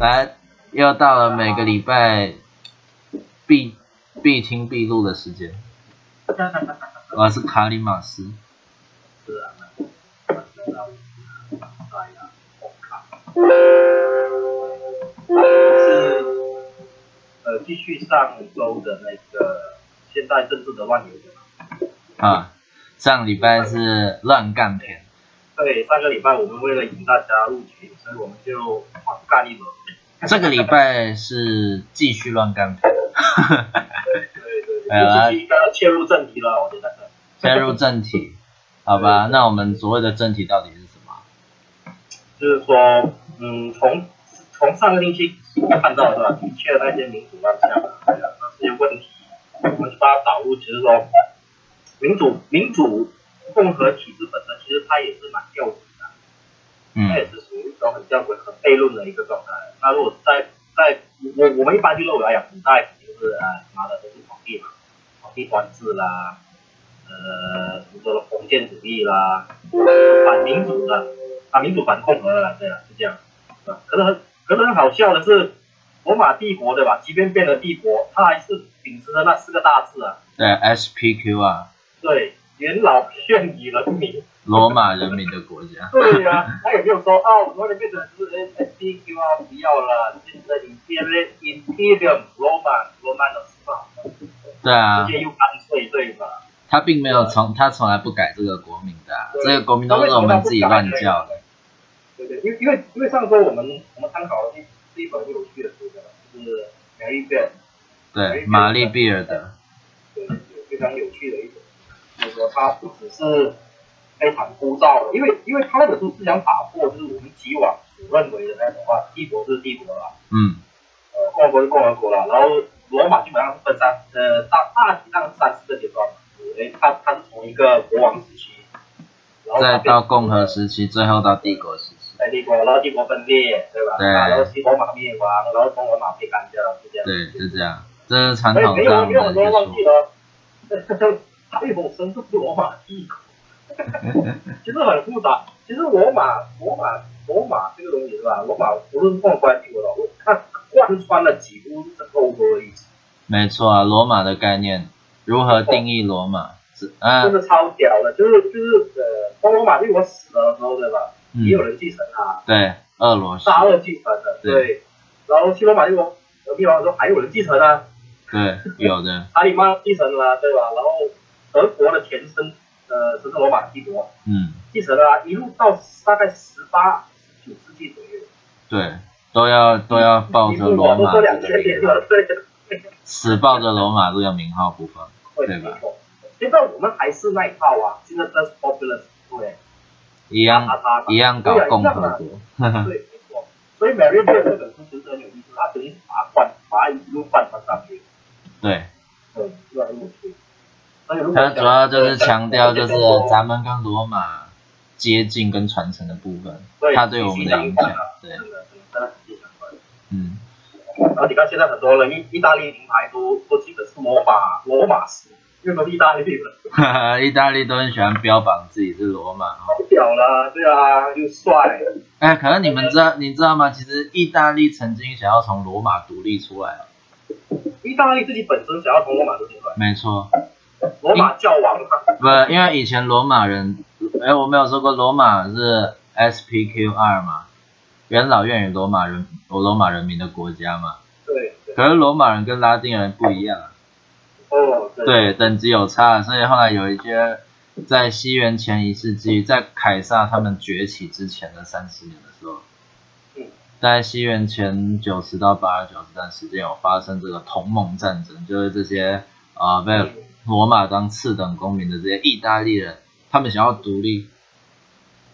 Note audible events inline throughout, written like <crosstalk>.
来，又到了每个礼拜必必听必录的时间。我是卡里马斯。是呃，继续上周的那个现代政治的乱流的。啊，上礼拜是乱干篇。对，上个礼拜我们为了引大家入群，所以我们就狂干一轮。这个礼拜是继续乱干篇。对对对。来，应该要切入正题了，我觉得。切入正题，好吧？那我们所谓的正题到底是什么？就是说，嗯，从从上个星期看到是吧？的确那些民主乱象啊，那些问题，我们就把它导入，其实说，民主民主共和体制本身，其实它也是蛮吊诡的，嗯，它也是属于一种很吊诡、很悖论的一个状态。那如果在在我我们一般就认为，哎呀，古代肯定是啊，妈的都是皇帝嘛，皇帝专制啦。呃，什么说的封建主义啦，反民主的，啊，民主反共和了，对啊，是这样，啊，可是很，可是很好笑的是，罗马帝国对吧？即便变了帝国，它还是秉持着那四个大字啊。对，S P Q 啊。对，元老献以人民。罗马人民的国家。对呀、啊，他也没有说啊，我们变成是 S D Q 啊，不要了，现在 Imperium Roman Romanus 对啊。直接又干脆对吧？他并没有从，他从来不改这个国名的、啊，这个国名都是我们自己乱叫的。对对，因为因为因为上周我们我们参考了这一本有趣的书的，就是玛丽贝尔。对，玛丽贝尔的。对对，非常有趣的一本，就是说它不只是非常枯燥的，因为因为他那本书是想打破就是我们以往所认为的那种话，帝国是帝国啦，嗯，呃，共和国是共和国啦，然后罗马基本上是分三呃大大体上是三四个阶段。哎，他他是从一个国王时期，然后再到共和时期，最后到帝国时期。在帝国，然后帝国分裂，对吧？对。然后西罗马灭亡，然后东罗马被干掉，就这样。对，就这样。这是传统上的。没有，没有很多忘记了。<laughs> 还有甚至是罗马帝国，<laughs> 其实很复杂。其实罗马，罗马，罗马这个东西是吧？罗马无论纵观帝国的，它贯穿了几乎整个欧洲的历史。没错啊，罗马的概念。如何定义罗马？是啊，真的超屌的，就是就是呃，当罗马帝国死了的时候，对吧？嗯、也有人继承他。对，俄罗斯。沙俄继承的，对。对然后西罗马帝国灭亡的时候，还有人继承啊。对，有的。阿里曼继承了，对吧？然后德国的前身，呃，神圣罗马帝国，嗯，继承了、啊，一路到大概十八、十九世纪左右。对，都要都要抱着罗马。都两千年了，对。死抱着罗马这个名号不放，对吧？现在我们还是那一套啊，现在在 popular 对，一样一样搞共和国，对，<laughs> 没错。所以 Mary 这本书其实很有意思，他等于把把它一路贯穿上去。对。对，越来越有趣。它主要就是强调，就是咱们跟罗马接近跟传承的部分，它对我们的影响，对。嗯。然后你看，现在很多人意意大利名牌都都记得是罗马罗马式，因为都是意大利人。哈哈，意大利都很喜欢标榜自己是罗马。好屌啦，对啊，又帅。哎，可能你们知道，你知道吗？其实意大利曾经想要从罗马独立出来。意大利自己本身想要从罗马独立出来。没错。罗马教王。不是，因为以前罗马人，哎，我没有说过罗马是 S P Q R 嘛。元老院与罗马人，罗罗马人民的国家嘛。对。对可是罗马人跟拉丁人不一样。哦。对，对，等级有差，所以后来有一些在西元前一世纪，在凯撒他们崛起之前的三十年的时候，嗯，在西元前九十到八十九这段时间有发生这个同盟战争，就是这些啊、呃、被罗马当次等公民的这些意大利人，他们想要独立。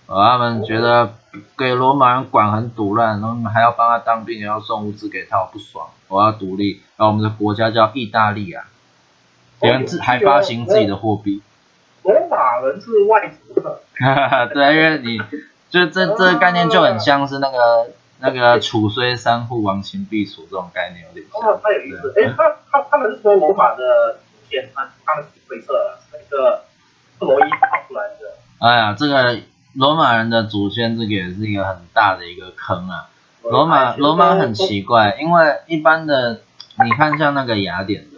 他们觉得给罗马人管很堵乱，然后还要帮他当兵，也要送物资给他，我不爽，我要独立。然后我们的国家叫意大利啊，连自还发行自己的货币。罗马人是外族的。哈哈，对，因为你就这这个概念就很像是那个那个楚虽三户亡秦必楚这种概念有点像。哦，太有意思。哎，他他他们是说罗马的祖先，他他们推测那个特洛伊跑出来的。哎呀，这个。罗马人的祖先，这个也是一个很大的一个坑啊。罗马罗马很奇怪，因为一般的你看像那个雅典的。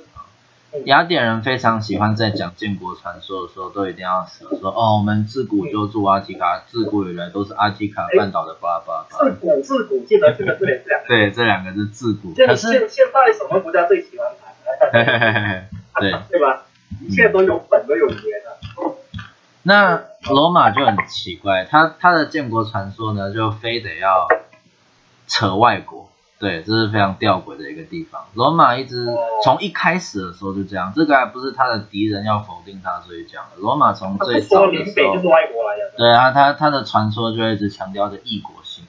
雅典人非常喜欢在讲建国传说的时候，都一定要说说哦，我们自古就住阿提卡，自古以来都是阿提卡半岛的巴巴。自古自古记得这个对这两个。对，这两个是自古。可是现现在什么国家最喜欢谈？对对吧？一切都有本都有源的。那罗马就很奇怪，他他的建国传说呢，就非得要扯外国。对，这是非常吊诡的一个地方。罗马一直从一开始的时候就这样，这个还不是他的敌人要否定他，所以讲的。罗马从最早的时候，对啊，他他的传说就一直强调着异国性，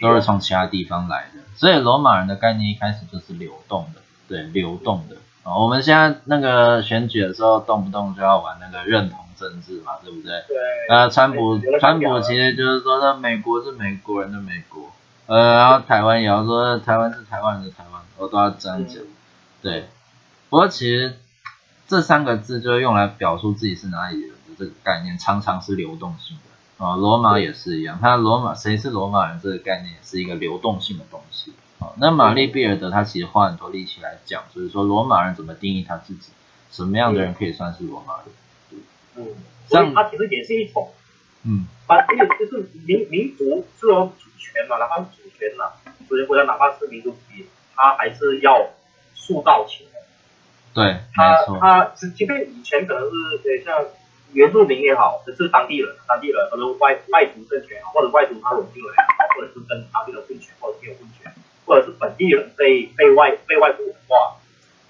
都是从其他地方来的。所以罗马人的概念一开始就是流动的，对，流动的。我们现在那个选举的时候，动不动就要玩那个认同政治嘛，对不对？对。呃，川普，川普其实就是说，那美国是美国人的美国。呃，然后台湾也要说台湾是台湾人的台湾，我都要这样讲。对，不过其实这三个字就是用来表述自己是哪里人的这个概念，常常是流动性的。啊，罗马也是一样，他罗马谁是罗马人这个概念也是一个流动性的东西。啊，那玛丽贝尔德他其实花很多力气来讲，就是说罗马人怎么定义他自己，什么样的人可以算是罗马人？嗯，所以他其实也是一种，嗯，把这个就是民民族这种主权嘛，哪怕是主权嘛，主权国家哪怕是民族主义，他还是要塑造起来。对，他他即便以前可能是对像原住民也好，只是当地人，当地人可能外外族政权，或者外族他融进来，或者是跟当地的混血，或者没有混血，或者是本地人被被外被外国文化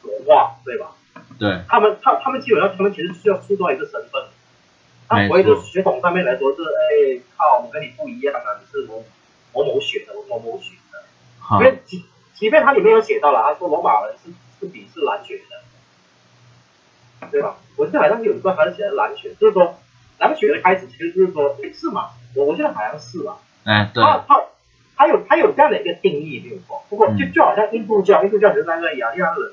文化，对吧？对。他们他他们基本上他们其实是要塑造一个身份。他所谓的血统上面来说是，哎，靠，我跟你不一样啊，你是某某某血的，某某血的。因为即即便他里面有写到了，他说罗马人是是鄙视蓝血的，对吧？我记得好像有一段还是写的蓝血，就是说蓝血的开始其实就是说，哎，是吗？我我记得好像是吧。哎，对。他他他有它有这样的一个定义没有错，不过就就好像印度教，印度教就是那个亚利安人，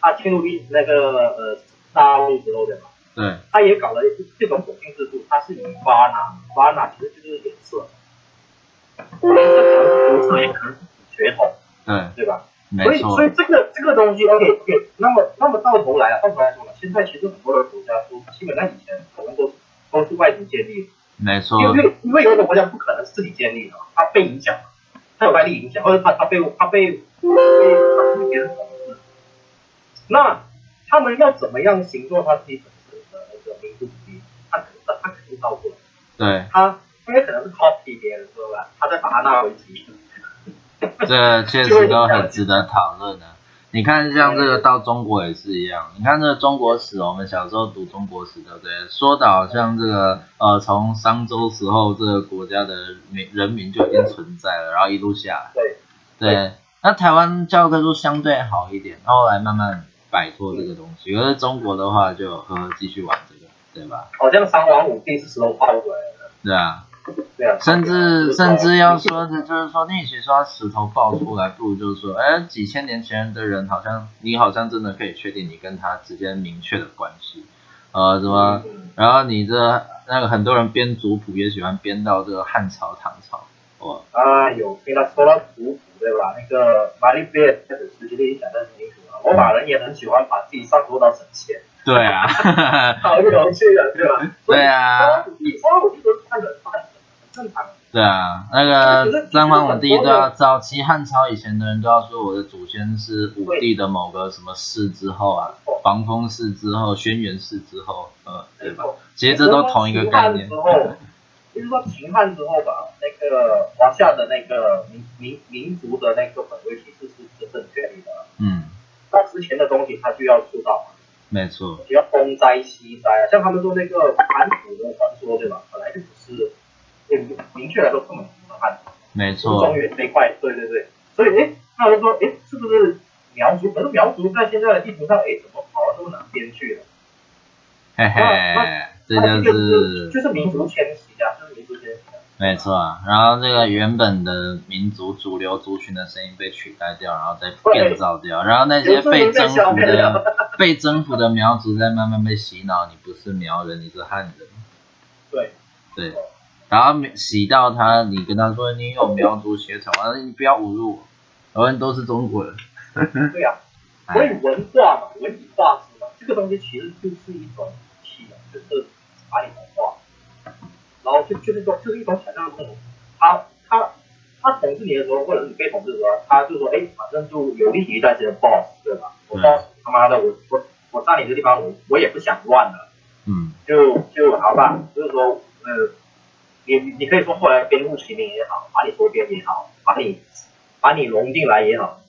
他进入那个呃大陆之后的嘛。对，他也搞了这种种姓制度，他是以 Varna，Varna 其实就是颜色，<laughs> 可能是肤色，也可能是血统，嗯，对吧？所以所以这个这个东西，OK OK，那么那么到头来了，到头来说了，现在其实很多的国家都基本上以前可能都是都是外族建立的，没错。因为因为有的国家不可能是自己建立的，他被影响，他有外力影响，或者他他被他被被他被别人统治，那他们要怎么样形作他自己本身的那个民族主义？他肯定他肯定照顾？对，他因为可能是 copy 别人，说吧，他再把他纳为己。这确实都很值得讨论的。你看，像这个到中国也是一样。你看这个中国史，我们小时候读中国史，对不对？说的好像这个呃，从商周时候这个国家的民人民就已经存在了，然后一路下来。对。对。那台湾教科书相对好一点，后来慢慢摆脱这个东西。可是中国的话，就呵呵继续玩这个。对吧？好像三皇五帝是石头爆出来的。对啊。对啊。甚至甚至要说的，就是说，你与其说石头爆出来，不如就是说，哎，几千年前的人，好像你好像真的可以确定你跟他之间明确的关系，呃，什么？然后你这那个很多人编族谱也喜欢编到这个汉朝、唐朝，哦。啊，有给他说到族谱对吧？那个玛丽贝尔德时期的影响很清楚啊。罗马人也很喜欢把自己上升到神仙。对啊，<laughs> 好有趣的，对吧？<laughs> 对啊，正常。对啊，那个三皇五帝都要早期汉朝以前的人都要说我的祖先是武帝的某个什么氏之后啊，防风氏之后，轩辕氏之后，呃，对吧？其实这都同一个概念。之后，就是说秦汉之后 <laughs> 吧，那个华夏的那个民民民族的那个本位其实是是正确的。嗯。那之前的东西他就要做到。没错，只要东灾西灾啊，像他们说那个盘古的传说，对吧？本来就不是，明明确来说根本不是汉族，没错，中原这一块，对对对，所以诶，他们说哎，是不是苗族？可是苗族在现在的地图上，哎，怎么跑到这么南边去了？嘿嘿，这就是就是民族迁徙啊，就是民族迁徙。没错啊，然后这个原本的民族主流族群的声音被取代掉，然后再变造掉，然后那些被征服的 <laughs> <laughs> 被征服的苗族在慢慢被洗脑，你不是苗人，你是汉人。对。对。然后洗到他，你跟他说你有苗族血统啊，你不要侮辱我，我们都是中国人。对呀、啊，<laughs> 所以文化嘛，文以化之嘛，这个东西其实就是一种气嘛，就是把你文化，然后就就是说就是一种想象空间。他他他统治你的时候，或者是你被统治的时候，他就说，哎，反正就有利于在这个 boss，对吧？我 boss 他妈的，我我我在你这地方，我我也不想乱了，嗯，就就好吧，就是说，呃，你你可以说后来编入其名也好，把你收编也好，把你把你融进来也好。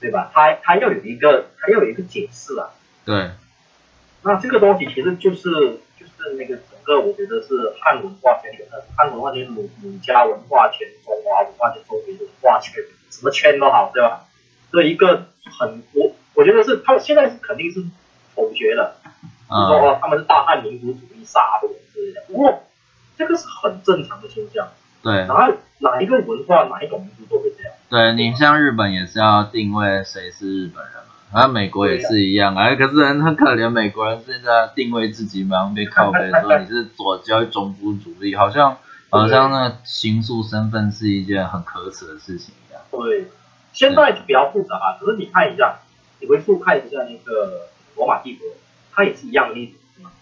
对吧？他他要有一个，他要有一个解释啊。对。那这个东西其实就是就是那个整个，我觉得是汉文化圈里的汉文化圈、儒儒家文化圈、中华文化圈、中原文化圈，什么圈都好，对吧？这一个很我我觉得是他们现在是肯定是否决了，就说哦他们是大汉民族主义杀的之类的。不过这个是很正常的现象。对。然后哪一个文化哪一种民族都会这样。对，你像日本也是要定位谁是日本人嘛，然后美国也是一样，哎、啊，可是很很可怜，美国人现在定位自己嘛，被靠北说你是左交种族主义，好像好像那个形塑身份是一件很可耻的事情一样。对，现在就比较复杂啊，可是你看一下，你回溯看一下那个罗马帝国，它也是一样的例子。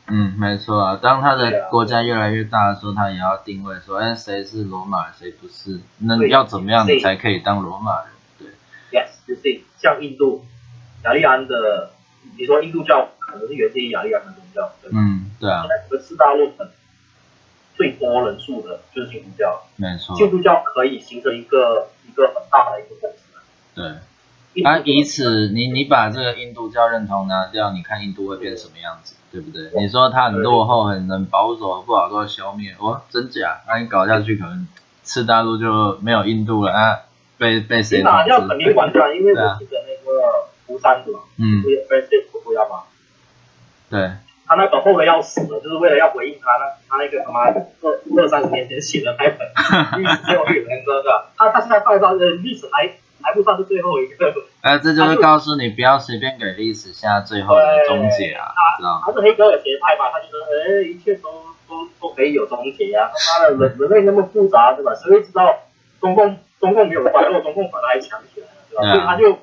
嗯，没错啊。当他的国家越来越大的时候，他也要定位说，哎，谁是罗马人，谁不是？那要怎么样你才可以当罗马人？对。Yes，就是像印度，雅利安的，你说印度教可能是源自于雅利安的宗教，对？嗯，对啊。现在整个四大陆最多人数的就是基督教。没错。基督教可以形成一个一个很大的一个共识。对。啊，以此，你你把这个印度教认同拿掉，你看印度会变什么样子？对不对？你说他很落后，很能保守，不好都要消灭。哦，真假？那你搞下去，可能次大陆就没有印度了啊！被被谁统治？那要肯定完蛋，因为我记得那个胡三是吧？嗯。不被被不要吗？对。他那个后来要死了，就是为了要回应他那他那个他妈二二三十年前写的那本历史教育人格的，他他现在放到的历史还。还不算是最后一个。哎，这就是告诉你不要随便给历史下最后的终结啊，知道吗？他是黑格尔学派嘛，他就说，哎，一切都都都可以有终结啊！他妈的，人人类那么复杂，对吧？谁会知道中共中共没有衰落，中共反而还强起来了，对吧？所以他就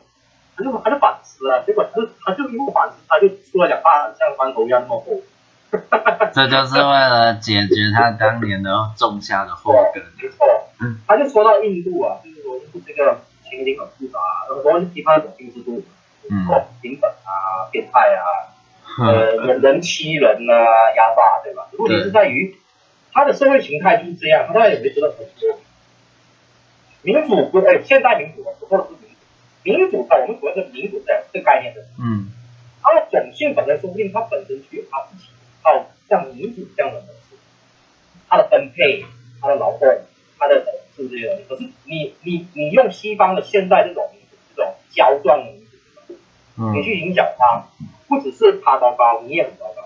他就他就反思了，结果他就他就因为反思，他就出了两大像砖头一样那么厚。<laughs> 这就是为了解决他当年的种下的祸根。<laughs> 没错，他就说到印度啊，就是说印度这个。情景很复杂，很多其他种姓制度，嗯，平等啊，变态啊，呃，人人欺人啊，压榨，对吧？问题是在于，他的社会形态就是这样，他也没觉得很多。民主不哎，现代民主，我说的是民主，民主在我们所谓的民主在这个概念的，嗯，他的种姓本身说不定他本身具有他自己一套像民主这样的模式，他的分配，他的劳动，他的。是这些东西，可是你你你用西方的现代这种民主，这种胶状的民主，嗯，你去影响他，不只是他糟糕，你也很糟糕。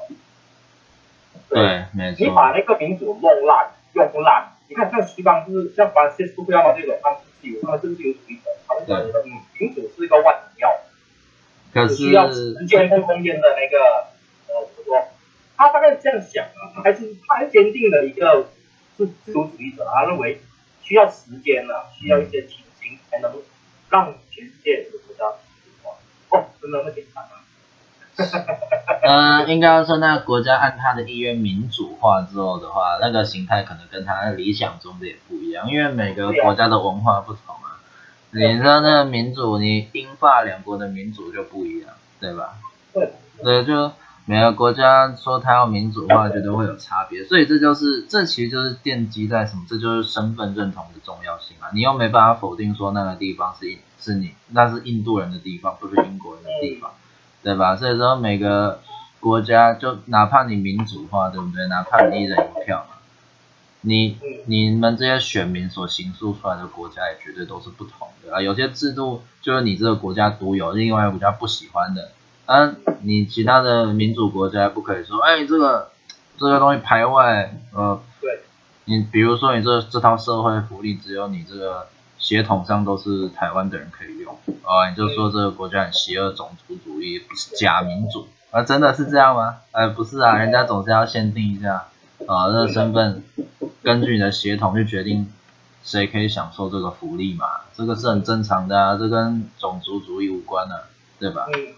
对，没错。你把那个民主弄烂，用不烂。你看像西方就是像法西斯不要嘛这种，他们是自由，他们是自由主义者，他们觉得嗯，民主是一个万能药，可是需要时间跟空间的那个呃怎么说？他大概是这样想啊，他还是他还坚定的一个是自由主义者，他认为。需要时间了，需要一些情形才能让全世界的国家民主化。哦，真的那么简单吗？嗯、<laughs> 呃，应该说，那个国家按他的意愿民主化之后的话，那个形态可能跟他理想中的也不一样，因为每个国家的文化不同啊。你说那个民主，你英法两国的民主就不一样，对吧？对。对，就。每个国家说它要民主化，觉得会有差别，所以这就是这其实就是奠基在什么？这就是身份认同的重要性啊！你又没办法否定说那个地方是是你，那是印度人的地方，不是英国人的地方，对吧？所以说每个国家就哪怕你民主化，对不对？哪怕你一人一票嘛，你你们这些选民所形塑出来的国家也绝对都是不同的啊！有些制度就是你这个国家独有，另外一个国家不喜欢的。啊，你其他的民主国家不可以说，哎，这个这个东西排外，呃，对，你比如说你这这套社会福利只有你这个血统上都是台湾的人可以用，啊，你就说这个国家很邪恶，种族主义，不是假民主，啊，真的是这样吗？哎，不是啊，人家总是要限定一下，啊，这个身份。根据你的血统去决定谁可以享受这个福利嘛，这个是很正常的啊，这跟种族主义无关的、啊，对吧？嗯，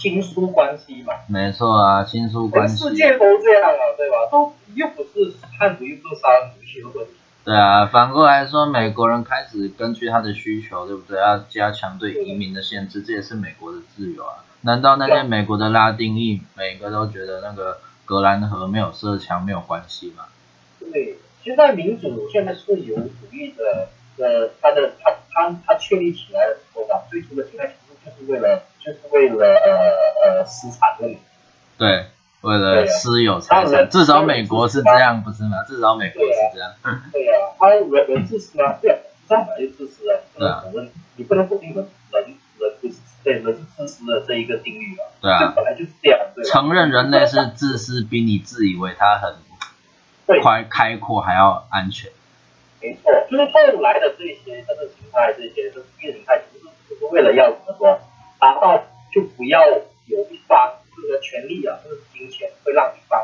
亲疏关系嘛。没错啊，亲疏关系。世界都这样啊，对吧？都又不是汉族，又不是杀人族，谁会？对啊，反过来说，美国人开始根据他的需求，对不对？要加强对移民的限制，这也是美国的自由啊。难道那些美国的拉丁裔每个都觉得那个格兰河没有设墙没有关系吗？对，现在民主现在是由主义的呃，他的他他他确立起来的时候吧，最初的现在其实就是为了就是为了呃呃私产。对。为了私有财产，至少美国是这样，不是吗？至少美国是这样。对呀，他人人自私啊，对，这样本来就自私啊。对啊。你不能否定人人人对人是自私的这一个定律啊。对啊。本来就是这样，对。承认人类是自私，比你自以为他很宽开阔还要安全。没错，就是后来的这些政治形态，这些这意识形态，其实就是为了要怎么说，达到就不要有一方。这个权利啊，就是金钱会让一方，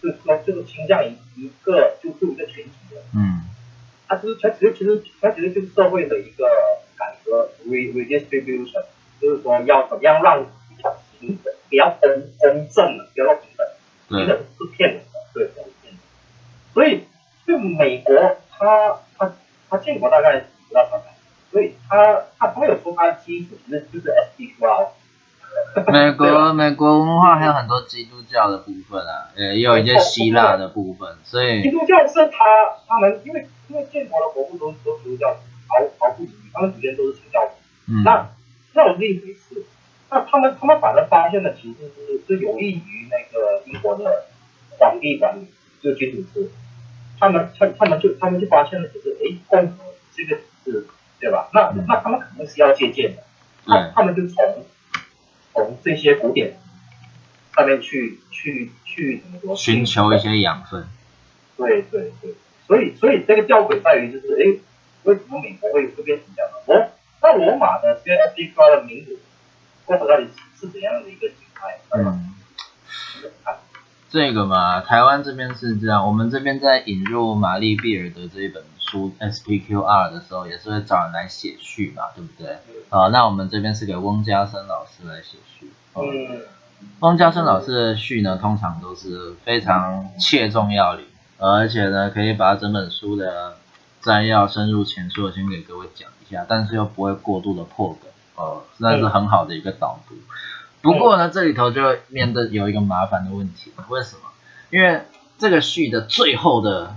就是说就是倾向于一个就是一个群体的，嗯，它其实它其实其实它其实就是社会的一个改革，re redistribution，就是说要怎么样让比较平等，比较公公正的，比较平等，平等是骗人的，对，是骗人的。所以就美国它它它建国大概不到三百，所以它它它有说它的基础那就是 SPQR。美国美国文化还有很多基督教的部分啊，也有一些希腊的部分，所以基督教是他他们因为因为建国的国父都都基督教，毫毫不犹豫，他们祖先都是清教徒。嗯。那那是一回事，那他们他们反而发现的其实是是有益于那个英国的皇帝管理，就君主制。他们他他们就他们就发现了就是哎共和这个是，对吧？那、嗯、那他们肯定是要借鉴的，他他们就从。从这些古典上面去去去怎么说？寻求一些养分。对对对，所以所以这个吊诡在于就是，哎，为什么美国会会变成这样的？罗那罗马的这些地方的民主，共和到底是怎样的一个形态？嗯。这个嘛，台湾这边是这样，我们这边在引入玛丽碧尔德这一本书 SPQR 的时候，也是会找人来写序嘛，对不对？啊、呃，那我们这边是给翁家森老师来写序。嗯。翁家森老师的序呢，通常都是非常切中要领，而且呢，可以把整本书的摘要深入浅出的先给各位讲一下，但是又不会过度的破梗，哦、呃，那是很好的一个导读。不过呢，这里头就面对有一个麻烦的问题，为什么？因为这个序的最后的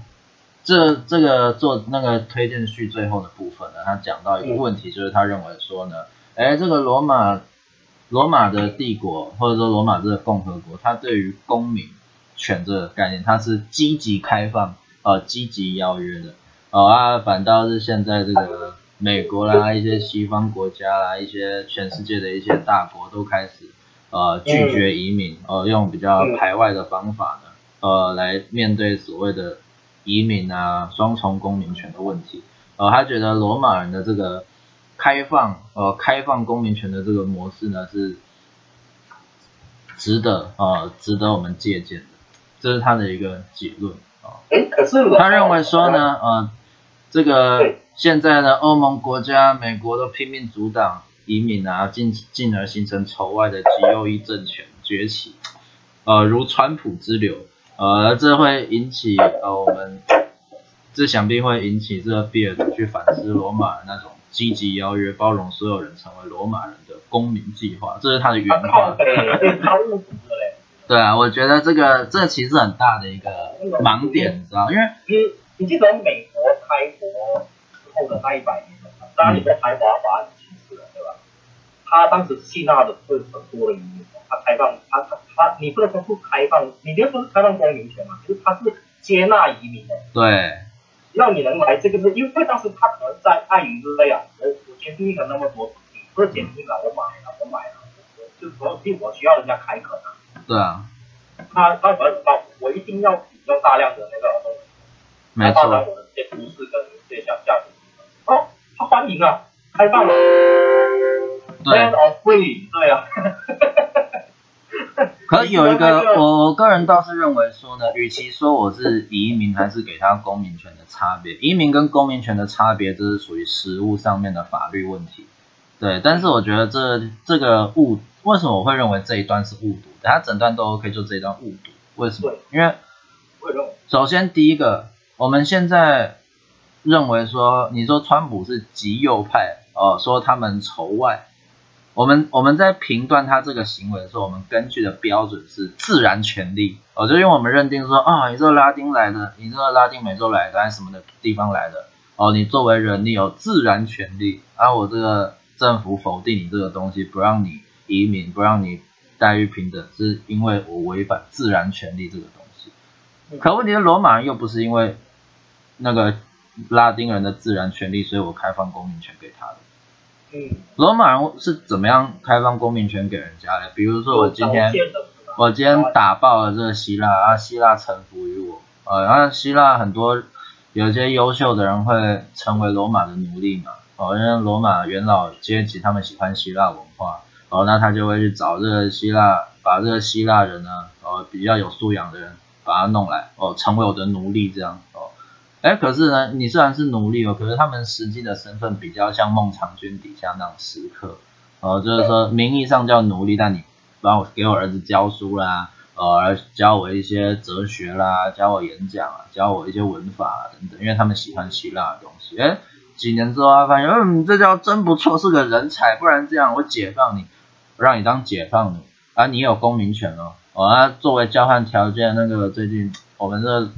这这个做那个推荐序最后的部分呢，他讲到一个问题，就是他认为说呢，哎，这个罗马罗马的帝国或者说罗马这个共和国，它对于公民权这个概念，它是积极开放呃积极邀约的，哦啊，反倒是现在这个。美国啦，一些西方国家啦，一些全世界的一些大国都开始呃拒绝移民，呃用比较排外的方法呢，呃来面对所谓的移民啊双重公民权的问题。呃，他觉得罗马人的这个开放呃开放公民权的这个模式呢是值得呃值得我们借鉴的，这是他的一个结论啊。诶，可是他认为说呢，呃这个。现在呢，欧盟国家、美国都拼命阻挡移民啊，进进而形成仇外的极右翼政权崛起，呃，如川普之流，呃，这会引起呃我们，这想必会引起这个比尔去反思罗马那种积极邀约、包容所有人成为罗马人的公民计划，这是他的原话。对啊，我觉得这个这其实很大的一个盲点，你知道，因为你你记得美国开国之。后的那一百年，当你说排华法案是其次的，对吧？他当时吸纳的是很多的移民，他开放，他他他，你不能说不开放，你别说是开放公民权嘛，就是他是接纳移民的。对。让你能来，这个是因为当时他可能在碍于这样，我我前经历了那么多你，不是前经了，我买了，我买了，就是说，因为我需要人家开垦啊。对啊。他他可能知道，我一定要使用大量的那个东西，没错。来我的这些都市跟这些价值。哦，他欢迎啊，开放了，对，对啊。<laughs> 可有一个，我我个人倒是认为说呢，与其说我是移民还是给他公民权的差别，移民跟公民权的差别，这是属于实务上面的法律问题。对，但是我觉得这这个误，为什么我会认为这一段是误读？等下整段都 OK，就这一段误读，为什么？因为首先第一个，我们现在认为说，你说川普是极右派，哦，说他们仇外。我们我们在评断他这个行为的时候，我们根据的标准是自然权利，哦，就因为我们认定说啊，你这个拉丁来的，你这个拉丁美洲来的，还是什么的地方来的，哦，你作为人，你有自然权利，而、啊、我这个政府否定你这个东西，不让你移民，不让你待遇平等，是因为我违反自然权利这个东西。可问题是，罗马人又不是因为那个拉丁人的自然权利，所以我开放公民权给他的。嗯，罗马人是怎么样开放公民权给人家的？比如说我今天，我今天打爆了这个希腊，啊，希腊臣服于我，呃，然后希腊很多有些优秀的人会成为罗马的奴隶嘛，哦，因为罗马元老阶级他们喜欢希腊文化，哦，那他就会去找这个希腊，把这个希腊人呢，哦，比较有素养的人把他弄来，哦，成为我的奴隶这样。哎，可是呢，你虽然是奴隶哦，可是他们实际的身份比较像孟尝君底下那种食客，哦，就是说名义上叫奴隶，但你帮我给我儿子教书啦，呃，教我一些哲学啦，教我演讲啊，教我一些文法啊等等，因为他们喜欢希腊的东西。哎，几年之后他发现，嗯，这叫真不错，是个人才，不然这样我解放你，我让你当解放奴，啊，你有公民权哦，哦，那作为交换条件，那个最近我们这。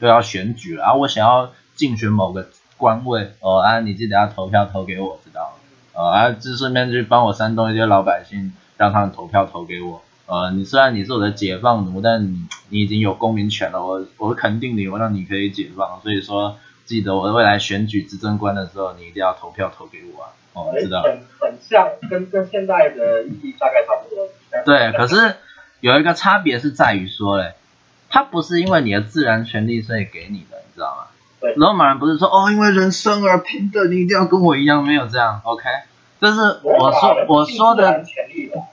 就要选举了啊！我想要竞选某个官位哦啊！你记得要投票投给我，知道吗？啊，就顺便去帮我煽动一些老百姓，让他们投票投给我。呃，你虽然你是我的解放奴，但你你已经有公民权了，我我肯定你，我让你可以解放。所以说，记得我未来选举执政官的时候，你一定要投票投给我啊！哦，知道。很很像，跟跟现在的意义大概差不多。对，可是有一个差别是在于说嘞。他不是因为你的自然权利所以给你的，你知道吗？对。罗马人不是说哦，因为人生而平等，你一定要跟我一样，没有这样，OK？这是我说我说的，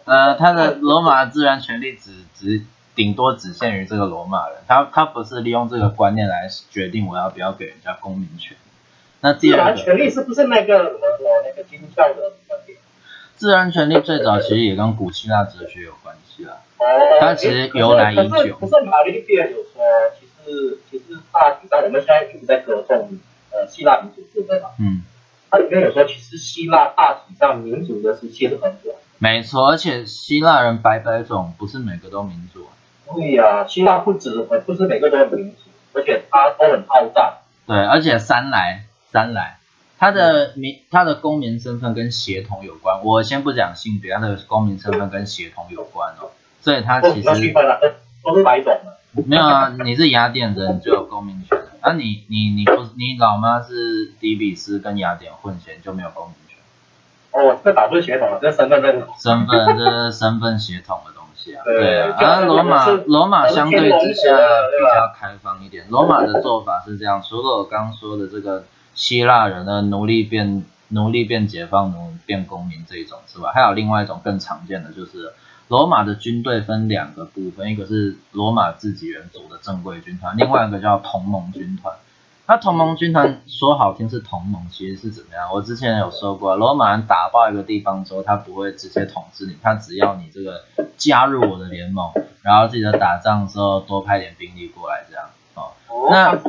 呃，他的罗马自然权利只只顶多只限于这个罗马人，他他不是利用这个观念来决定我要不要给人家公民权。那第二个，自然权利是不是那个什么那个基督教的观点？自然权利最早其实也跟古希腊哲学有关系啦。它其实由来已久。可是，可是玛丽变有说，其实其实大体上我们现在一直在歌颂呃希腊民主制对吧？嗯。它里面有说，其实希腊大体上民主的时期是很短。没错，而且希腊人百百种，不是每个都民主。对呀、啊，希腊不止不是每个都民主，而且他都很好战。对，而且三来三来，他的民他的公民身份跟血统有关。我先不讲性别，他的公民身份跟血统有关哦。所以他其实 <laughs> 都是白种的，没有啊，你是雅典人就有公民权，那、啊、你你你不你老妈是底比斯跟雅典混血就没有公民权。哦，这打不是血统，这身份认同。身份这是身份血统的东西啊。<laughs> 对啊，而罗马罗马相对之下比较开放一点，罗马的做法是这样，除了我刚说的这个希腊人的奴隶变奴隶变解放奴变公民这一种是吧？还有另外一种更常见的就是。罗马的军队分两个部分，一个是罗马自己人组的正规军团，另外一个叫同盟军团。那同盟军团说好听是同盟，其实是怎么样？我之前有说过，罗马人打爆一个地方之后，他不会直接统治你，他只要你这个加入我的联盟，然后记得打仗之后多派点兵力过来，这样哦。那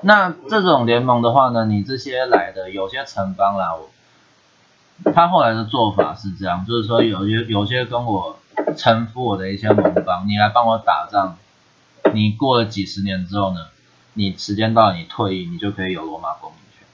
那这种联盟的话呢，你这些来的有些城邦啦，我他后来的做法是这样，就是说有些有些跟我。臣服我的一些盟邦，你来帮我打仗，你过了几十年之后呢，你时间到，你退役，你就可以有罗马公民权。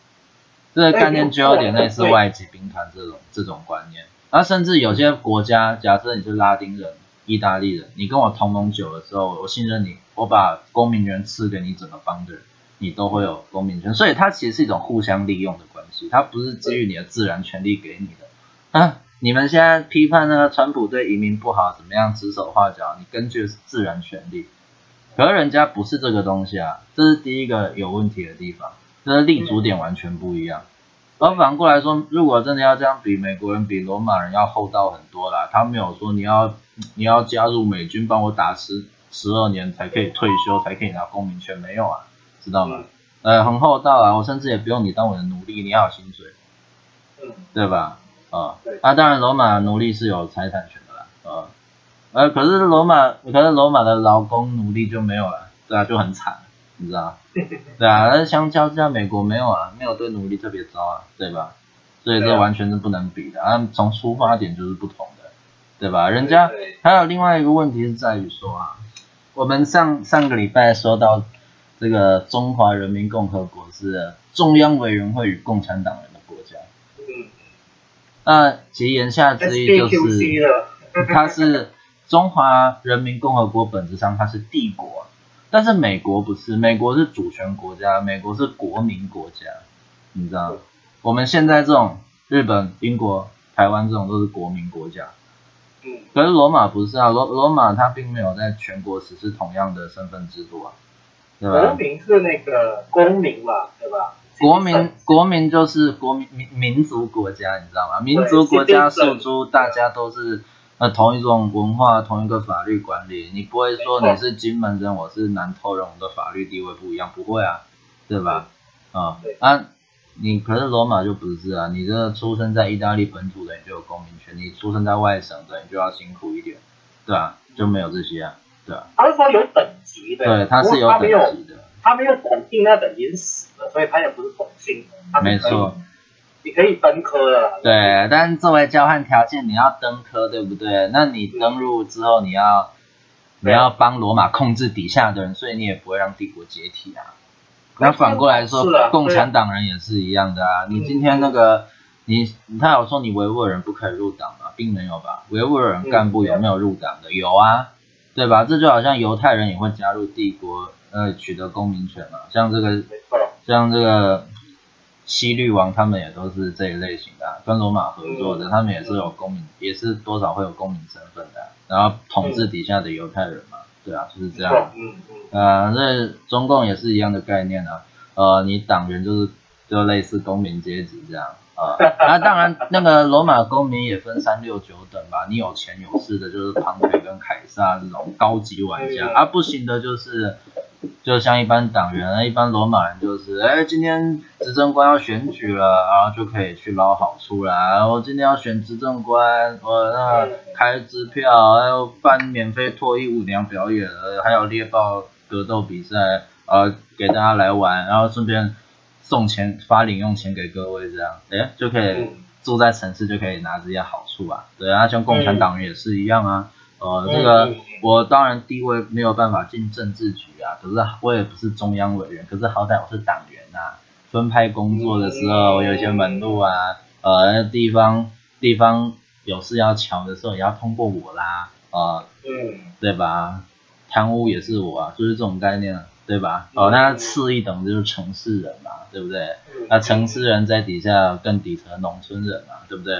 这个概念就有点类似外籍兵团这种这种观念。那甚至有些国家，假设你是拉丁人、意大利人，你跟我同盟久了之后，我信任你，我把公民权赐给你整个邦的人，你都会有公民权。所以它其实是一种互相利用的关系，它不是基于你的自然权利给你的啊。你们现在批判那个川普对移民不好，怎么样指手画脚？你根据的是自然权利，可是人家不是这个东西啊，这是第一个有问题的地方，这是立足点完全不一样。而反过来说，如果真的要这样比，美国人比罗马人要厚道很多啦。他没有说你要你要加入美军帮我打十十二年才可以退休，才可以拿公民权，没有啊，知道吗？呃，很厚道啊，我甚至也不用你当我的奴隶，你要有薪水，对吧？啊，啊，当然罗马奴隶是有财产权的啦，呃，呃，可是罗马，可是罗马的劳工奴隶就没有了，对啊，就很惨。你知道？<laughs> 对啊，但是相较之下，美国没有啊，没有对奴隶特别糟啊，对吧？所以这完全是不能比的，啊，从出发点就是不同的，对吧？人家还有另外一个问题是在于说啊，我们上上个礼拜说到这个中华人民共和国是中央委员会与共产党人那其实言下之意就是，它是中华人民共和国，本质上它是帝国。但是美国不是，美国是主权国家，美国是国民国家，你知道吗？我们现在这种日本、英国、台湾这种都是国民国家，嗯，可是罗马不是啊，罗罗马它并没有在全国实施同样的身份制度啊，对吧？国民是那个公民嘛，对吧？国民国民就是国民民民族国家，你知道吗？民族国家诉诸大家都是。呃同一种文化，同一个法律管理，你不会说你是金门人，我是南投人，我们的法律地位不一样，不会啊，对吧？啊，啊，你可是罗马就不是啊，你这个出生在意大利本土的，你就有公民权；你出生在外省的，你就要辛苦一点，对吧？就没有这些啊，对吧？他是说有等级的，对，他是有等级的，他没有统计那等级是死了，所以他也不是统计，没错。你可以登科的，对，但是作为交换条件，你要登科，对不对？那你登入之后，你要你要帮罗马控制底下的人，所以你也不会让帝国解体啊。那反过来说，共产党人也是一样的啊。你今天那个你他有说你维吾尔人不可以入党吗？并没有吧？维吾尔人干部有没有入党的？有啊，对吧？这就好像犹太人也会加入帝国，呃，取得公民权嘛。像这个，像这个。西律王他们也都是这一类型的，啊，跟罗马合作的，他们也是有公民，也是多少会有公民身份的，然后统治底下的犹太人嘛，对啊，就是这样。嗯嗯。啊，那中共也是一样的概念啊，呃，你党员就是就类似公民阶级这样啊。那当然，那个罗马公民也分三六九等吧，你有钱有势的，就是庞培跟凯撒这种高级玩家，啊，不行的就是。就像一般党员，一般罗马人就是，哎，今天执政官要选举了，然后就可以去捞好处啦。我今天要选执政官，我那开支票，还有办免费脱衣舞娘表演，还有猎豹格斗比赛，呃，给大家来玩，然后顺便送钱发零用钱给各位，这样，哎，就可以住在城市就可以拿这些好处啊。对啊，像共产党员也是一样啊。呃，这个我当然地位没有办法进政治局啊，可是我也不是中央委员，可是好歹我是党员呐、啊。分派工作的时候，我有一些门路啊，呃，地方地方有事要乔的时候，也要通过我啦，呃，对吧？贪污也是我啊，就是这种概念，对吧？哦，那次一等就是城市人嘛，对不对？那城市人在底下更底层的农村人嘛，对不对？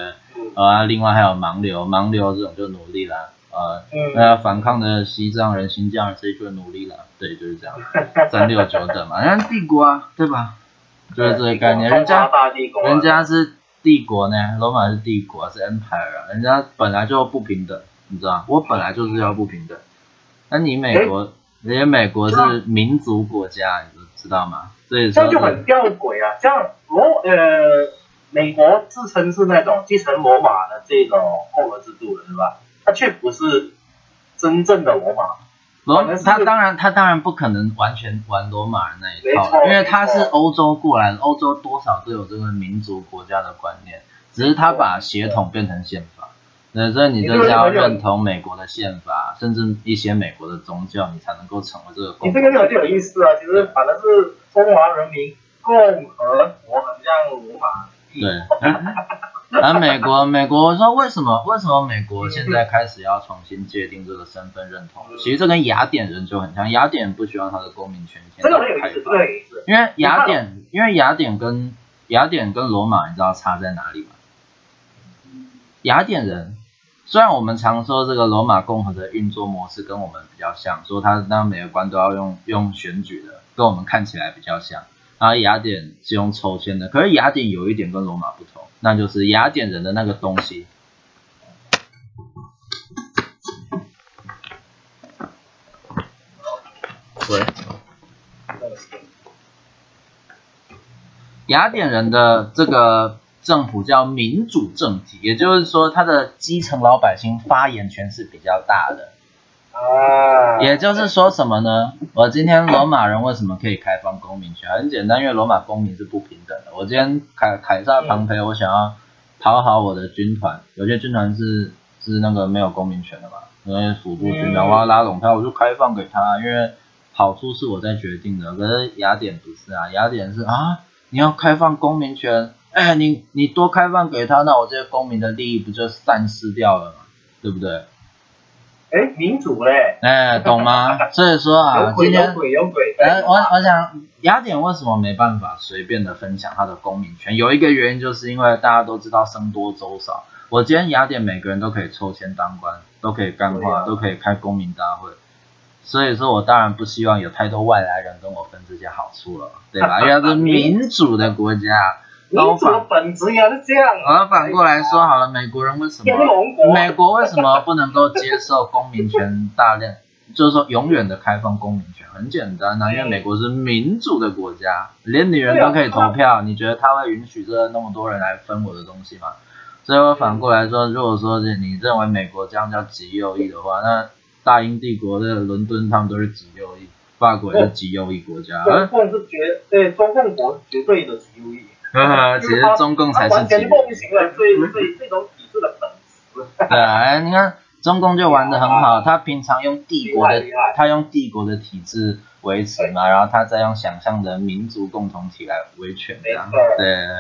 啊，另外还有盲流，盲流这种就努力啦。呃，那要反抗的西藏人、新疆人，这一就努力了，对，就是这样，三六九等嘛，人家帝国啊，对吧？就是这个概念，人家人家是帝国呢，罗马是帝国，是 empire 啊，人家本来就不平等，你知道，我本来就是要不平等，那你美国，人家美国是民族国家，你知道吗？所以说这就很吊诡啊，像罗呃，美国自称是那种继承罗马的这种共和制度的，是吧？他却不是真正的罗马，罗他当然他当然不可能完全玩罗马人那一套，因为他是欧洲过来的，欧洲多少都有这个民族国家的观念，只是他把血统变成宪法，对，所以你就是要认同美国的宪法，甚至一些美国的宗教，你才能够成为这个。你这个就很有意思啊，其实反正是中华人民共和国，很像罗马。对。<laughs> 而、啊、美国，美国说为什么？为什么美国现在开始要重新界定这个身份认同？其实这跟雅典人就很像，雅典人不希望他的公民权限因为雅典，因为雅典跟雅典跟罗马，你知道差在哪里吗？雅典人虽然我们常说这个罗马共和的运作模式跟我们比较像，说他让每个官都要用用选举的，跟我们看起来比较像。然后雅典是用抽签的，可是雅典有一点跟罗马不同，那就是雅典人的那个东西。喂。雅典人的这个政府叫民主政体，也就是说，他的基层老百姓发言权是比较大的。啊。也就是说什么呢？我今天罗马人为什么可以开放公民权？很简单，因为罗马公民是不平等的。我今天凯凯撒庞培，我想要讨好我的军团，有些军团是是那个没有公民权的嘛，那些辅助军团，我要拉拢他，我就开放给他，因为好处是我在决定的。可是雅典不是啊，雅典是啊。你要开放公民权，哎，你你多开放给他，那我这些公民的利益不就散失掉了吗？对不对？哎，民主嘞，哎，懂吗？<laughs> 所以说啊，今天有鬼有鬼。哎，我我想雅典为什么没办法随便的分享他的公民权？有一个原因就是因为大家都知道僧多粥少。我今天雅典每个人都可以抽签当官，都可以干话，都可以开公民大会。所以说我当然不希望有太多外来人跟我分这些好处了，对吧？<laughs> 因为它是民主的国家，民主的本质也是这样。我要反过来说好了，美国人为什么？美国为什么不能够接受公民权大量？<laughs> 就是说永远的开放公民权？很简单啊，因为美国是民主的国家，连女人都可以投票。你觉得他会允许这那么多人来分我的东西吗？所以我反过来说，如果说是你认为美国这样叫极右翼的话，那。大英帝国的伦敦，他们都是极右翼；法国也是极右翼国家。中共是绝对，中共国绝对的极右翼。<laughs> 哈哈，其实中共才是。完全不行了，所以所以这种体制的本质。对啊，哎，你看中共就玩得很好，他平常用帝国的，他用帝国的体制维持嘛，然后他再用想象的民族共同体来维权。对。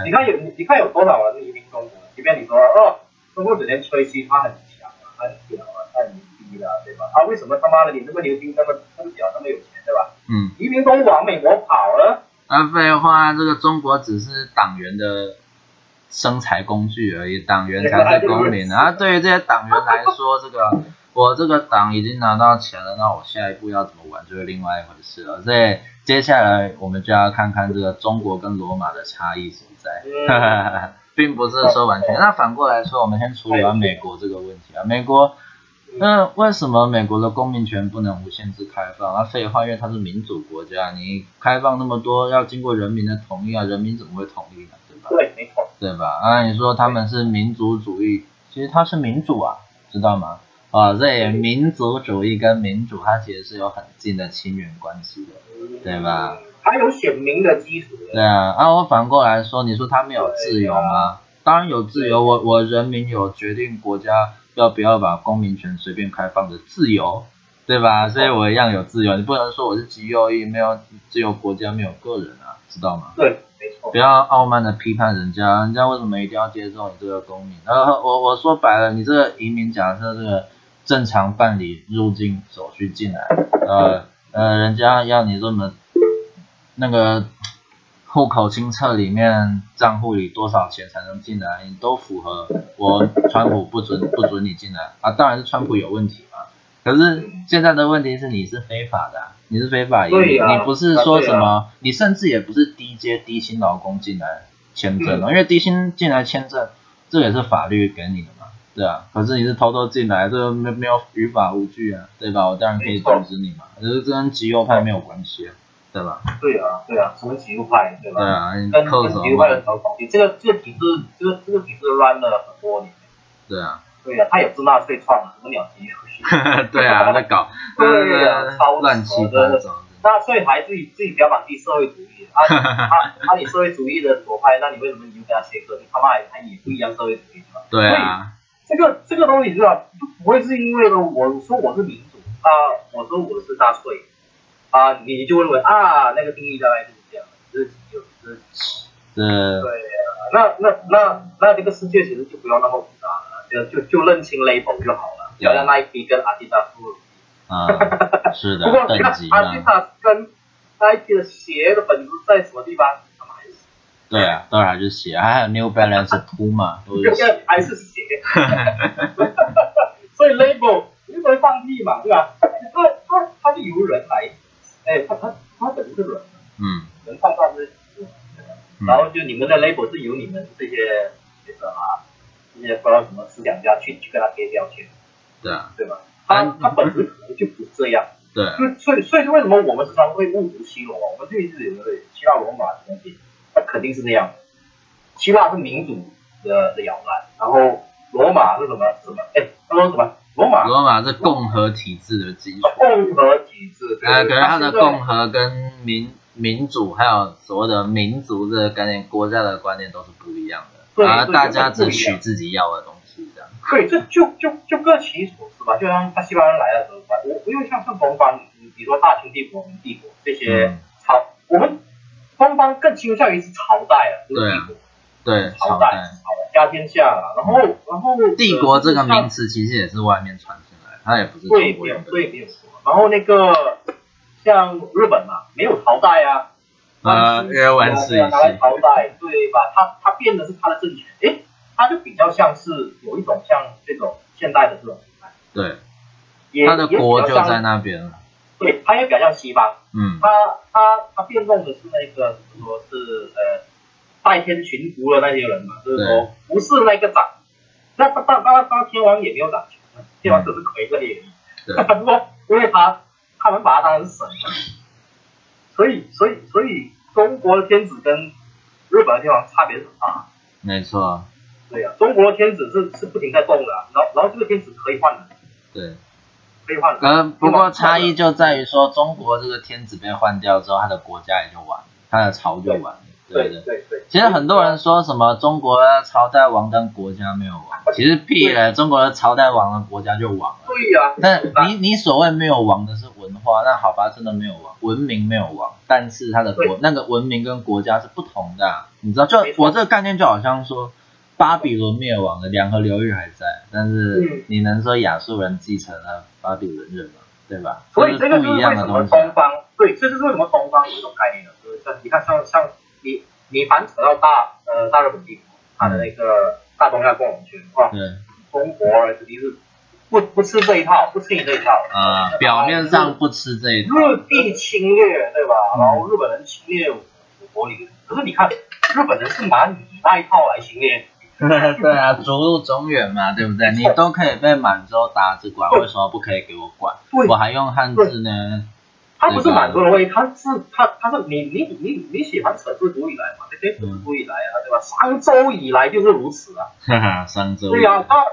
你看有你看有多少人移民中国？即便你说哦，中国整天吹嘘他很强啊，他很屌啊，他很牛逼啊。对吧？他，为什么他妈的你那么牛逼那么那么屌，那么有钱，对吧？嗯，移民都往美国跑了。啊，废话，这个中国只是党员的生财工具而已，党员才是公民啊。对于这些党员来说，这个我这个党已经拿到钱了，那我下一步要怎么玩就是另外一回事了。所以接下来我们就要看看这个中国跟罗马的差异所在，嗯、<laughs> 并不是说完全。那反过来说，我们先处理完美国这个问题啊，美国。那为什么美国的公民权不能无限制开放？啊，废话，因为它是民主国家，你开放那么多要经过人民的同意啊，人民怎么会同意呢？对吧？对，没错。对吧？啊，你说他们是民族主义，其实它是民主啊，知道吗？啊，这民族主义跟民主它其实是有很近的亲缘关系的，对吧？它有选民的基础。对啊，啊，我反过来说，你说他们有自由吗？当然有自由，我我人民有决定国家。要不要把公民权随便开放的自由，对吧？所以我一样有自由，你不能说我是极右翼，没有自由国家，没有个人啊，知道吗？对，没错。不要傲慢的批判人家，人家为什么一定要接受你这个公民？然后我我说白了，你这个移民，假设这个正常办理入境手续进来，呃呃，人家要你这么那个。户口清册里面账户里多少钱才能进来？你都符合，我川普不准不准你进来啊！当然是川普有问题嘛。可是现在的问题是你是非法的，你是非法移民，啊、你不是说什么，啊、你甚至也不是低阶低薪劳工进来签证了，嗯、因为低薪进来签证，这也是法律给你的嘛，对啊。可是你是偷偷进来，这个没没有于法无据啊，对吧？我当然可以阻止你嘛，可是这跟极右派没有关系啊。对吧？对啊，对啊，什么极右派，对吧？对啊，跟跟极右派的搞关系，这个这个体制，这个这个体制乱了很多年。对啊。对啊，他也是纳粹创的，什么鸟鸡游戏？<laughs> 对啊，在搞。<laughs> 对啊，超乱七八糟。纳粹还自己自己标榜自己社会主义，啊 <laughs> 啊啊！你社会主义的左派，那你为什么你就跟他切割？你他妈还还也不一样社会主义嘛？对啊。这个这个东西是吧？不会是因为呢我说我是民主啊，我说我是纳粹。啊，你就认为啊，那个定义大概就是这样，这是有，这是是，对啊，那那那那这个世界其实就不要那么复杂了，就就就认清 label 就好了，就像 Nike 跟 Adidas 啊，<laughs> 是的，不过你看 Adidas 跟 Nike 的鞋的本质在什么地方？对啊，当然是鞋，还有 New Balance Puma <laughs> 都是鞋，还是鞋，<laughs> 所以 label 你不能放屁嘛，对吧？他他他是由人来。哎，他他他本身是软的，嗯，能判断是是然后就你们的 label 是由你们这些学者啊，这些不知道什么思想家去去跟他贴标签，对啊，对吧？他他本质可能就不是这样，对，所以所以为什么我们时常会误读希罗，我们就一直认为希腊罗马的东西，它肯定是那样的，希腊是民主的的摇篮，然后罗马是什么什么？哎，他说什么？罗马。罗马是共和体制的基础，共和体制，呃，可是它的共和跟民民主还有所谓的民族这个概念、国家的观念都是不一样的，然后大家只取自己要的东西，这样。对，这就就就各其所是吧？就像他西班牙人来的时候，我因为像像东方，你比如说大清帝国、明帝国这些朝，嗯、我们东方更倾向于是朝代啊，就是帝国，对，朝代，家天下啊，然后然后帝国这个名词其实也是外面传进来，它也不是中国人的。对，没有错。然后那个像日本嘛，没有朝代啊，呃，日文是拿来朝代，对吧？它它变的是它的政权，诶，它就比较像是有一种像这种现代的这种形态。对，它的国就在那边了。对，它也比较像西方。嗯。它它它变动的是那个，怎么说是呃。代天群服的那些人嘛，就是说不是那个长，那当当当当天王也没有掌权，天王只是傀儡而已。<laughs> 不过，因为他他们把他当成神，所以所以所以中国的天子跟日本的天王差别很大。没错。对呀、啊，中国的天子是是不停在动的，然后然后这个天子可以换人。对。可以换人。呃，不过差异就在于说，中国这个天子被换掉之后，他的国家也就完了，他的朝就完了。对对对对，其实很多人说什么中国的朝代亡，但国家没有亡，其实屁嘞，中国的朝代亡了，国家就亡了。对呀，但你你所谓没有亡的是文化，那好吧，真的没有亡，文明没有亡，但是它的国那个文明跟国家是不同的，你知道？就我这个概念就好像说，巴比伦灭亡了，两河流域还在，但是你能说亚述人继承了巴比伦人吗？对吧？所以这个就是为什么东方，对，这就是为什么东方有一种概念呢？就是像你看像像。你你反扯到大呃大日本帝国，它的那个大东亚共荣圈，哇，中国人肯定是不不吃这一套，不吃你这一套。啊、呃，表面上不吃这一套。日帝侵略，对吧？嗯、然后日本人侵略我国里，可是你看日本人是拿你那一套来侵略。<laughs> 对啊，逐鹿中原嘛，对不对？你都可以被满洲打着管，为什么不可以给我管？我还用汉字呢。他不是满洲的问题，他是他他是你你你你喜欢扯自古以来嘛？那些自古以来啊，对吧？商周以来就是如此啊。哈哈，商周。对啊，他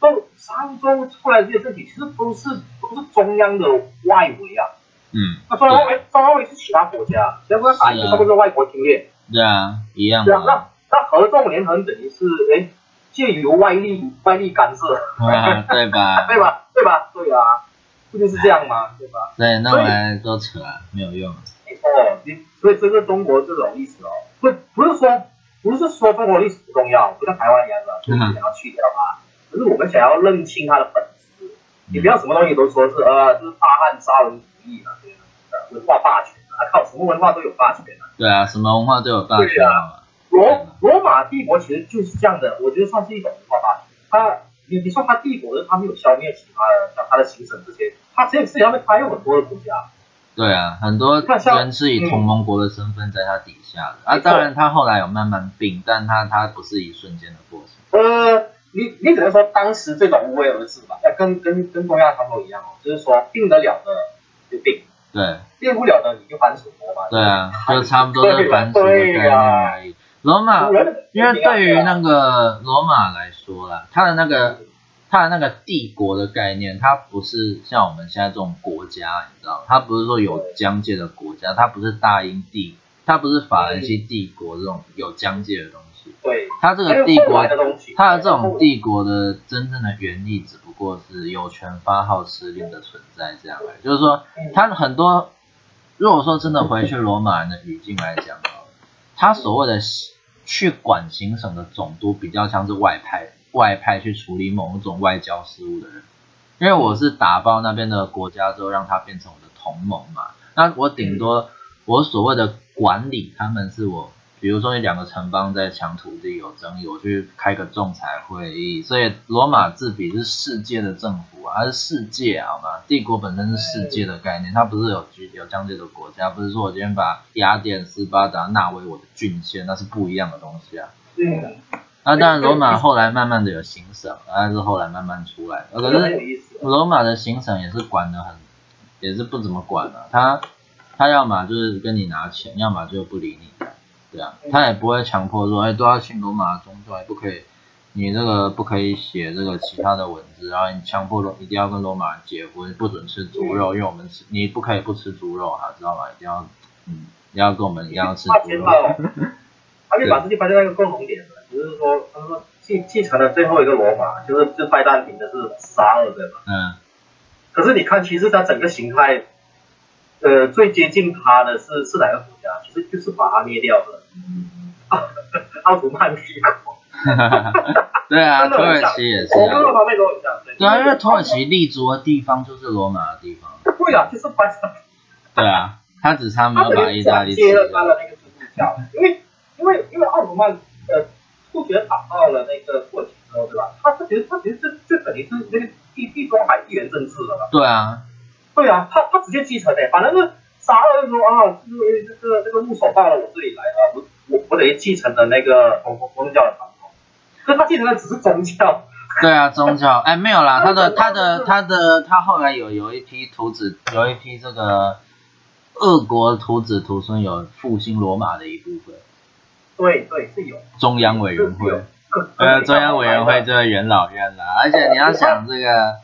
都商周出来这些政体，其实都是都是中央的外围啊。嗯。那中央外围，中央外围是其他国家，其他国家打他不是外国侵略。对啊，一样。对啊，那那合纵连横等于是哎，借由外力外力干涉。<laughs> 对吧？<laughs> 对吧？对吧？对啊。不就是这样吗？对吧？对，那我来都扯啊，没有用。没错，你所以这个中国这种历史哦，不不是说不是说中国历史不重要，不像台湾一样的，就是想要去掉它，可是我们想要认清它的本质。你不要什么东西都说是呃，就是大汉杀文主义啊，对啊，文化霸权啊，靠，什么文化都有霸权啊。对啊，什么文化都有霸权啊。罗罗马帝国其实就是这样的，我觉得算是一种文化霸权。它你你说他帝国的，它没有消灭其他的，像他的行省这些。他这个世界上面，他有很多的国家。对啊，很多人是以同盟国的身份在他底下的。啊，当然他后来有慢慢并，但他他不是一瞬间的过程。呃，你你只能说当时这种无为而治吧，跟跟跟东亚差不多一样哦，就是说并得了的就并，对，并不了的你就反蜀国嘛。对啊，就差不多是反蜀的概念而已。罗马，因为对于那个罗马来说啦，它的那个。它的那个帝国的概念，它不是像我们现在这种国家，你知道，它不是说有疆界的国家，它不是大英帝，它不是法兰西帝国这种有疆界的东西。对，它这个帝国，它的这种帝国的真正的原意，只不过是有权发号施令的存在，这样而已。就是说，它很多，如果说真的回去罗马人的语境来讲，他所谓的去管行省的总督，比较像是外派。外派去处理某种外交事务的人，因为我是打爆那边的国家之后，让他变成我的同盟嘛。那我顶多我所谓的管理，他们是我比如说你两个城邦在抢土地有争议，我去开个仲裁会议。所以罗马自比是世界的政府啊，它是世界好吗？帝国本身是世界的概念，它不是有居有疆界的国家，不是说我今天把雅典、斯巴达纳为我的郡县，那是不一样的东西啊。嗯。那当然，罗马后来慢慢的有行省，但是后来慢慢出来。可是罗马的行省也是管的很，也是不怎么管了、啊。他他要么就是跟你拿钱，要么就不理你。对啊，他也不会强迫说，哎，都要信罗马的宗教，也不可以，你这个不可以写这个其他的文字，然后你强迫罗一定要跟罗马人结婚，不准吃猪肉，因为我们吃，你不可以不吃猪肉啊，知道吗？一定要，嗯，你要跟我们一样吃猪肉。他就把自己摆在那个共同点，了，就是说，他说继继承了最后一个罗马，就是就拜占庭的是杀了对吧？嗯。可是你看，其实他整个形态，呃，最接近他的是是哪个就是把它灭掉了。奥图曼帝国。<laughs> 对啊，土耳其也是啊。对啊，因为土耳其立足的地方就是罗马的地方。<laughs> 对啊，就是拜占庭。对啊，他只差没有把意大利接了他的那个因为因为因为奥图曼呃突厥打到了那个土耳其之后，对吧？他他觉得他觉得这这等于是那个地地中海地缘政治了吧。对啊。对啊，他他直接继承的，反正是杀了就说啊，因为这个这个木手到了我这里来了，我我我等于继承的那个宗宗教的传统，可他继承的只是宗教。对啊，宗教，哎，没有啦，他的他的他的他后来有有一批徒子，有一批这个俄国徒子徒孙有复兴罗马的一部分。对对是有。中央委员会，呃，中央委员会就是元老院啦，而且你要想这个。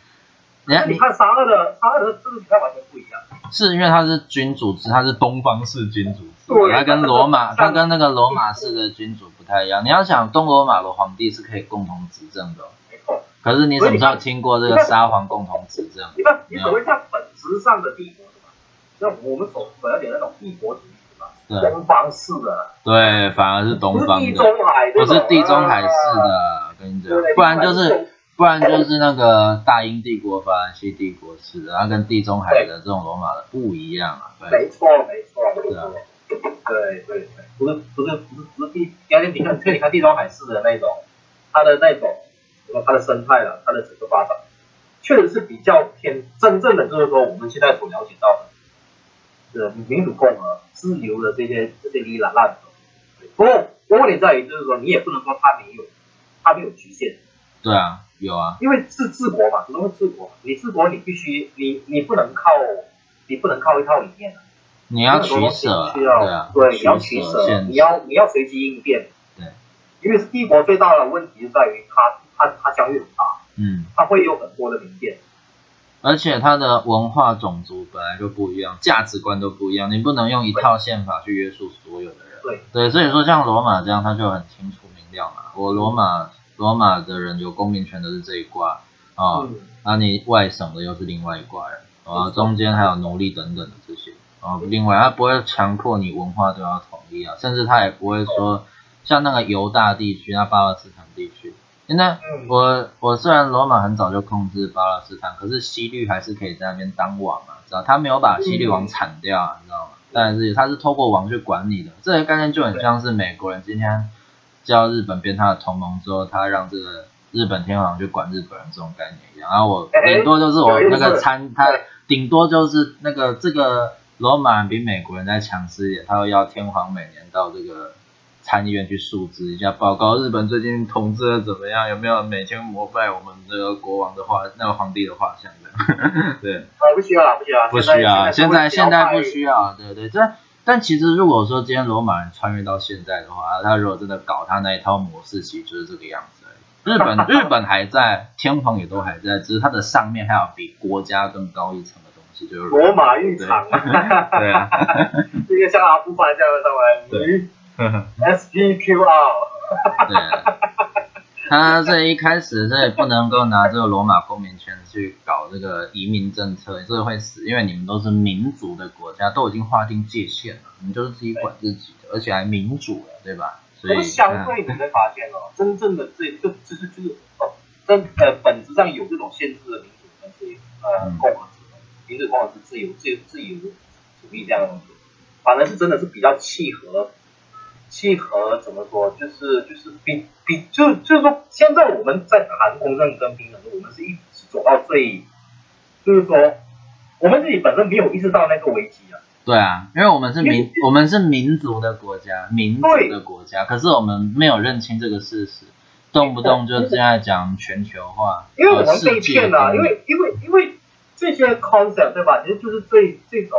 你看，你看沙俄的沙俄的制度形态完全不一样。是因为它是君主制，它是东方式君主制，它跟罗马，<laughs> 它跟那个罗马式的君主不太一样。你要想，东罗马的皇帝是可以共同执政的。没错。可是你什么时候听过这个沙皇共同执政？你看，你所谓像本质上的帝国，是吧？像我们所所了解那种帝国主义，是吧？东方式的。对，反而是东方的。地中海，不是地中海式的，跟你讲，不然就是。不然就是那个大英帝国、法兰西帝国式的，它跟地中海的这种罗马的不一样啊。对没错，没错，没错。对对对，不是不是不是不是地，因为你看，你看地中海式的那种，它的那种，它的生态了，它的整个发展，确实是比较偏真正的，就是说我们现在所了解到的，呃，民主共和、自由的这些这些哩啦啦的。不过问题在于，就是说你也不能说它没有，它没有局限。对啊。有啊，因为是治国嘛，什么是治国？你治国，你必须，你你不能靠，你不能靠一套理念，你要取舍，对啊，对，你要取舍，你要你要随机应变。对，因为帝国最大的问题是在于它它它疆域很大，嗯，它会有很多的民变，而且它的文化种族本来就不一样，价值观都不一样，你不能用一套宪法去约束所有的人。对，对，所以说像罗马这样，他就很清楚明了嘛，我罗马。罗马的人有公民权的是这一挂啊，那、你外省的又是另外一挂人啊，中间还有奴隶等等的这些啊、哦，另外他不会强迫你文化都要统一啊，甚至他也不会说像那个犹大地区，那巴勒斯坦地区，现在我我虽然罗马很早就控制巴勒斯坦，可是西律还是可以在那边当王啊，知道他没有把西律王铲掉啊，你知道吗？但是他是透过王去管理的，这个概念就很像是美国人今天。叫日本变他的同盟之后，他让这个日本天皇去管日本人这种概念一样。然后我顶多就是我那个参，他顶多就是那个这个罗马人比美国人再强势一点，他会要天皇每年到这个参议院去述职一下，报告日本最近统治的怎么样，有没有每天膜拜我们这个国王的画那个皇帝的画像的？<laughs> 对。啊，不需要了，不需要。不需要，现在现在不需要，对对，这。但其实，如果说今天罗马人穿越到现在的话，他如果真的搞他那一套模式，其实就是这个样子而已。日本 <laughs> 日本还在，天皇也都还在，只是它的上面还有比国家更高一层的东西，就是罗马浴场。<laughs> 对啊，<laughs> 这个像阿布凡这样的上来，对，S P Q R。对啊。他这一开始这也不能够拿这个罗马公民权去搞这个移民政策，这个会死，因为你们都是民族的国家，都已经划定界限了，你们就是自己管自己的，而且还民主了，对吧？所以相对你会发现哦，真正的这就就是就是哦，真呃本质上有这种限制的民主跟这呃共和制，民主共和制自由自由自由主义这样的东西，反而是真的是比较契合。契合怎么说？就是就是比比就就是说，现在我们在谈公正跟平等的时候，我们是一直走到最，就是说，我们自己本身没有意识到那个危机啊。对啊，因为我们是民，我们是民族的国家，民族的国家，可是我们没有认清这个事实，动不动就这样讲全球化，因为我们被骗了、啊，因为因为因为这些 concept 对吧？其实就是最这种，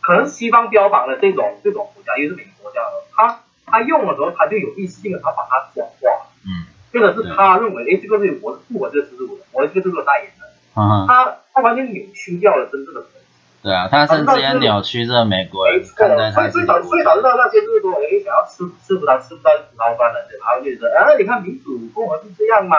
可能西方标榜的这种这种国家，因为是美国这样的，他他用的时候他就有意识性的他把它转化，嗯，这个是他认为，哎，这个是我不我这个是我的，我的这个是我代言的，啊、他他完全扭曲掉了真正的。对啊，他甚至也扭曲这个美国人看待他。所以导所以导致到那些就是说，哎，想要吃吃不到吃不到葡萄干了，对吧？然后就说，哎，你看民主共和是这样嘛，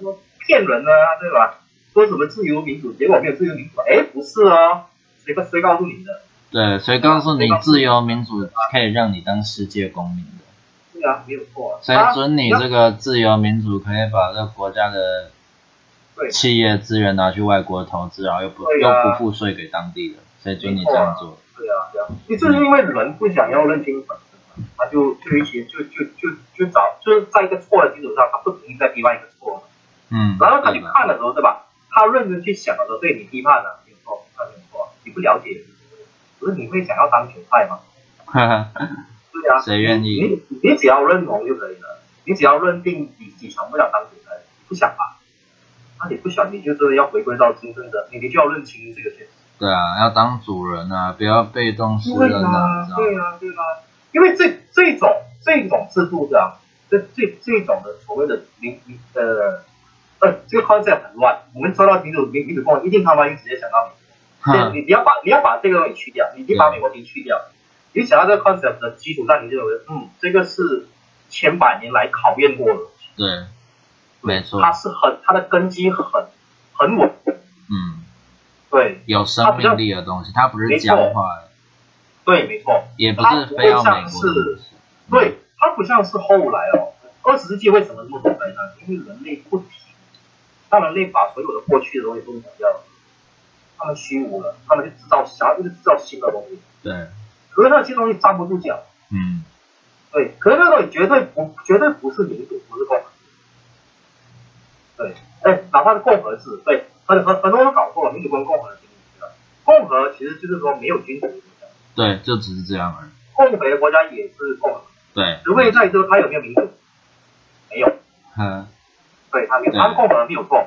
说骗人呢、啊，对吧？说什么自由民主，结果没有自由民主，哎，不是哦，谁谁告诉你的？对，谁告诉你自由民主可以让你当世界公民的？对啊，没有错。谁准你这个自由民主可以把这个国家的？企业资源拿去外国投资，然后又不、啊、又不付税给当地人，谁准你这样做？对啊，对啊，你就是因为人不想要认清本质，他就就一些就就就就找就是在一个错的基础上，他不停地在批判一个错。嗯。然后他去看的时候，对吧？他认真去想的时候，对你批判了，没有错，他没有错，你不了解，不是你会想要当韭菜吗？哈哈。对啊。谁愿意？你你只要认同就可以了，你只要认定你你想不想当韭菜，不想吧？那你不想，你就是要回归到真正的，你你就要认清这个现实。对啊，要当主人啊，不要被动式的啊，对啊，对啊，因为这这种这种制度这样，这这这种的所谓的民民呃呃，这个 concept 很乱。我们说到民主民民主共和，一定他妈就直接想到美国。你你要把你要把这个东西去掉，你你把美国题去掉，你想到这个 concept 的基础上，你就认为嗯，这个是千百年来考验过的。对。没错，它是很，它的根基很很稳。嗯，对，有生命力的东西，它不是僵化的。对，没错。也不是非要美国的。对，它不像是后来哦，二十世纪为什么这么多灾难？因为人类不停，让人类把所有的过去的东西都抹掉了，他们虚无了，他们就制造想要就是制造新的东西。对。可是那些东西站不住脚。嗯。对，可是那东西绝对不绝对不是民主，不是共和。对，哎，哪怕是共和制，对，很很很多人搞错了，民主跟共和的定义了。共和其实就是说没有君主的国家。对，就只是这样而已。共和的国家也是共和。对。除非在于说他有没有民主？没有。嗯。对，他没有，他共和没有错。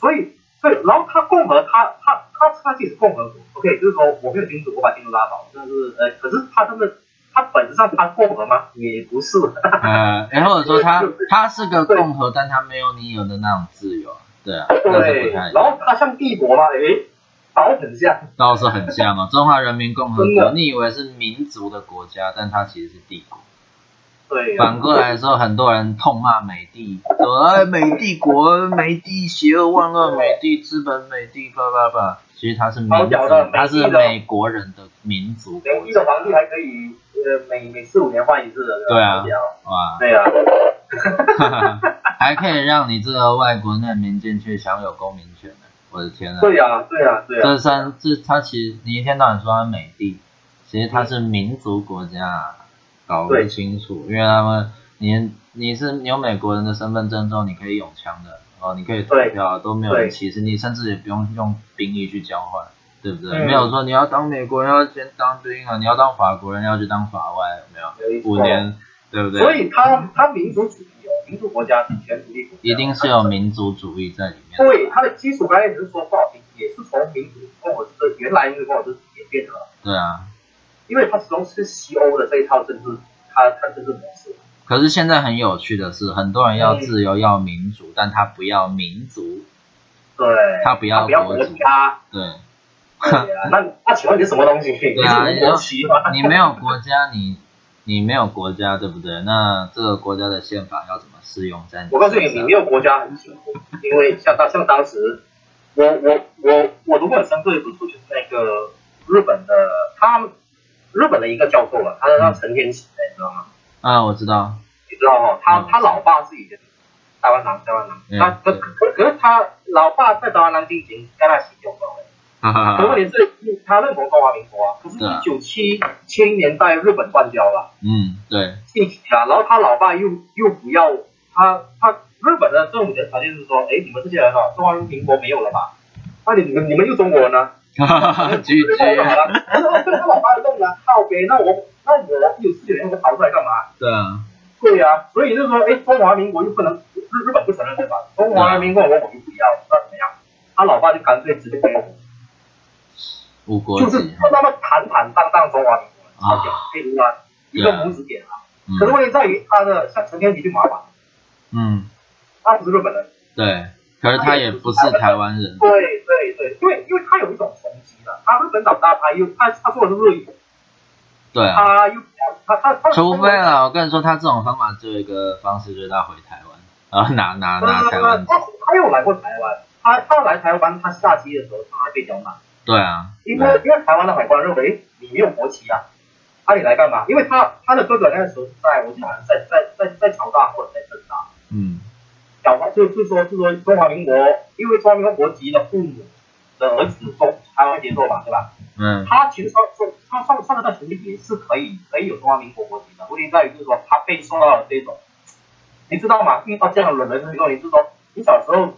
所以，对，然后他共和，他他他他自己是共和国，OK，就是说我没有君主，我把君主拉倒，但是，呃，可是他真的。他本质上他共和吗？也不是。呃，然后或者说 <laughs> 他他是个共和，但他没有你有的那种自由。对啊。对。然后他像帝国吗？诶，倒很像。倒是很像哦，<laughs> 中华人民共和国，你以为是民族的国家，但它其实是帝国。对。反过来说，很多人痛骂美帝，说哎美帝国，美帝邪恶万恶，美帝资本，美帝叭叭叭。其实他是民族，它是美国人的民族。美帝的皇帝还可以。呃，每每四五年换一次的，对啊，哇，对啊，<laughs> 还可以让你这个外国难民进去享有公民权呢，我的天啊！对啊，对啊，对啊。这三这他其实你一天到晚说他美帝，其实他是民族国家，搞不清楚，因为他们你你是你有美国人的身份证之后，你可以拥枪的哦，你可以投票，都没有人歧视你，甚至也不用用兵役去交换。对不对？嗯、没有说你要当美国人要先当兵啊，你要当法国人要去当法外，有没有？五年，对不对？所以他他民族主义哦，民族国家主权独立国家，一定是有民族主义在里面。对，它的基础概念只是说不好听，也是从民族共和制原来那个共和制演变的。对啊，因为它始终是西欧的这一套政治，它它政治模式。可是现在很有趣的是，很多人要自由、嗯、要民主，但他不要民族，对，他不要国家，对。那那请问你什么东西？<laughs> 对啊，你有你没有国家，你你没有国家，对不对？那这个国家的宪法要怎么适用在你？我告诉你，你没有国家很辛苦，因为像当像当时，我我我我读过很深刻的读书，就是那个日本的他日本的一个教授了，他叫陈天启，你知道吗？啊，我知道。你知道哦？他他老爸是以前台湾人，台湾人，他可可可是他老爸在台湾人进行跟他行动的。可问题是，他认同中华民国啊，可是一九七七零年代日本断交了。嗯，对。近期啊，然后他老爸又又不要他他日本的政府的条件是说，哎，你们这些人啊，中华民国没有了吧？那你们你们又中国人呢？哈哈哈，拒绝了。然 <laughs> 后他老爸弄了，靠北，那我那我有事情要逃出来干嘛？对啊。对呀，所以就是说，哎，中华民国又不能日日本不承认对吧？中华民国我我就不要，那怎么样？他老爸就干脆直接给我。无国就是不那么坦坦荡荡中华民国，超屌，可以吗？一个拇指点啊。可是问题在于他的像陈天吉就麻烦。嗯。他不是日本人。对。可是他也不是台湾人。对对对，因为因为他有一种冲击的，他日本长大，他又他他说的是日语。对啊。他又他他他。除非啊，我跟你说，他这种方法只有一个方式，就是他回台湾，然后拿拿拿台湾。他他有来过台湾，他他来台湾，他下机的时候他还被刁难。对啊。因为因为台湾的海关认为你没有国旗啊，那你来干嘛？因为他他的哥哥那个时候是在我记得好像在在在在朝大或者在政大。嗯。就就说就说中华民国，因为中华民国国籍的父母的儿子中台湾接受嘛，对吧？嗯。他其实上上他上上个代权利也是可以可以有中华民国国籍的，问题在于就是说他被送到了这种，你知道吗？遇到这样的人的时候，你是说你小时候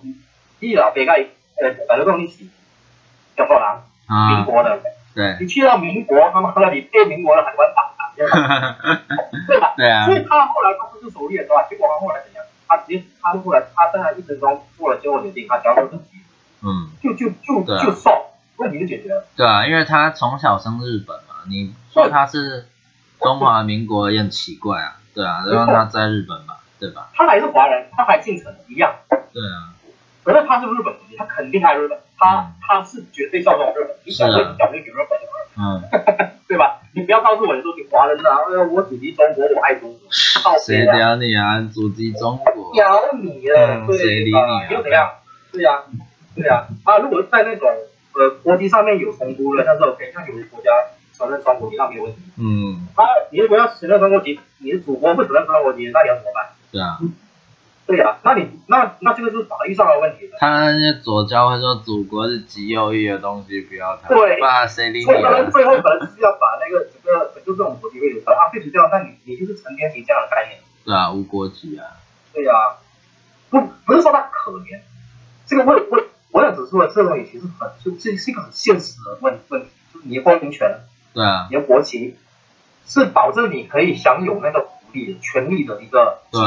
你老别个呃在那种历史，叫做哪？民国的。对。你去到民国，他妈的你被民国的海关打，对吧？对啊。所以他后来他不是首领，对吧？结果他后来怎样？他直接，他后来，他在他一生中做了最后决定，他交出自己，嗯，就就就就送，问题就解决了。对啊，因为他从小生日本嘛，你说他是中华民国也很奇怪啊，对啊，就让他在日本嘛，对吧？他还是华人，他还进城一样。对啊。可是他是日本人，他肯定爱日本，他他是绝对效忠日本，你讲对，你讲对给日本的，嗯，<laughs> 对吧？你不要告诉我你说你华人啊，我祖籍中国，我爱中国。谁屌你啊？祖籍中国。屌你了，对，谁理你啊？又怎样？对呀，对啊。啊，如果在那种呃国籍上面有冲突了，但是 OK，像有些国家承认双国籍，那没有问题。嗯。啊，你如果要承认双国籍，你的祖国不承认双国籍，那你要怎么办？对啊。对呀，那你那那这个是法律上的问题。他那些左交会说祖国是极右翼的东西，不要谈。对。把谁理你？最后最后可能是要把那个整个就这种国籍位置啊废除掉，那你你就是成天吉这样的概念。对啊，无国籍啊。对呀，不不是说他可怜，这个我我我想指出的这个东西其实很就这是一个很现实的问问题，就是你的公民权。对啊。你的国旗是保证你可以享有那个福利。权利的一个对，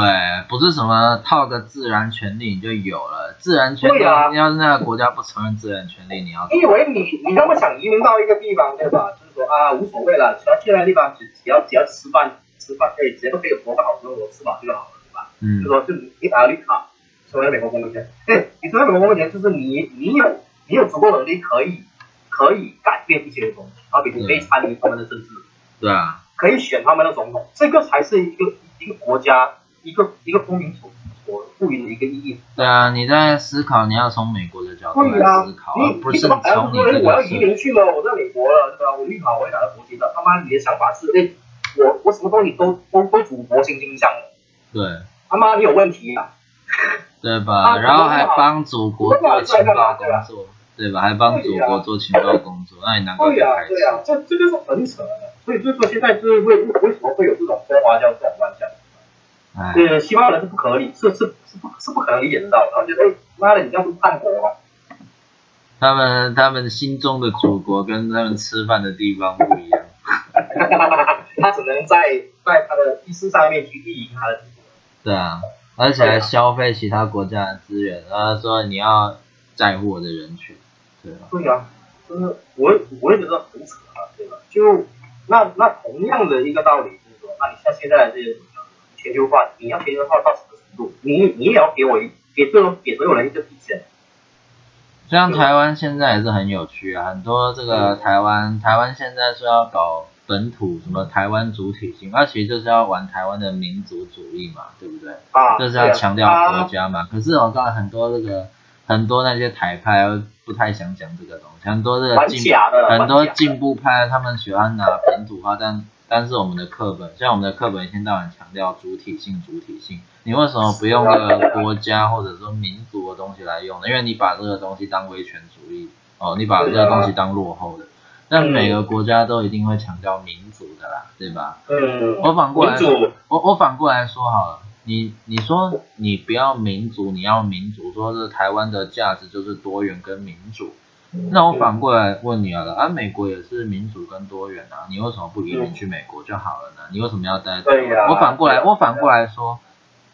不是什么套个自然权利你就有了自然权利。对啊，你要是那个国家不承认自然权利，你要你以为你你那么想移民到一个地方对吧？就是说啊无所谓了，只要去那个地方只只要只要吃饭吃饭可以直接都可以活个好生活，吃饱就好了对吧？嗯，就说就你你拿了绿卡成为美国公民权，<laughs> 对，你成为美国公民权就是你你有你有足够能力可以可以改变一些东西，好比你可以参与他们的政治。对啊。可以选他们的总统，这个才是一个一个国家一个一个公民所所赋予的一个意义。对啊，你在思考，你要从美国的角度来思考，啊、而不是从你这个。我要移民去了，我在美国了，对吧？我绿卡我也拿到国籍了，他妈你的想法是，哎，我我什么东西都都都祖国心倾向荣。对。他妈你有问题啊？对吧？然后还帮祖国做情报工作，对吧？还帮祖国做情报工作，那你难怪对啊，对啊，这这就是很扯的。所以就是说，现在就是为为什么会有这种中华教这种乱象？对，西方人是不可理，是是是不是不可能理解得到的，然后觉得哎，妈的，你这样不是叛国吗？他们他们心中的祖国跟他们吃饭的地方不一样。<laughs> 他只能在在他的意识上面去意淫他的祖国。对啊，而且还消费其他国家的资源，然后说你要在乎我的人权，对啊。对啊，就是我我也觉得很扯啊，对吧？就。那那同样的一个道理就是说，那你像现在的这些全球化，你要全球化到什么程度？你你也要给我一给所有给所有人一个底线。像台湾现在也是很有趣啊，很多这个台湾台湾现在说要搞本土什么台湾主体性，那其实就是要玩台湾的民族主义嘛，对不对？啊，就是要强调国家嘛。啊、可是我告诉很多这个很多那些台派不太想讲这个东西，很多这个进很多进步派他们喜欢拿本土化，但但是我们的课本，像我们的课本一天到晚强调主体性，主体性，你为什么不用这个国家或者说民族的东西来用呢？因为你把这个东西当威权主义哦，你把这个东西当落后的。但每个国家都一定会强调民主的啦，对吧？嗯。我反过来，我我反过来说好了，你你说你不要民主，你要民主，说是台湾的价值就是多元跟民主。那我反过来问你了，啊，美国也是民主跟多元啊，你为什么不移民去美国就好了呢？你为什么要待在？对呀。我反过来，我反过来说，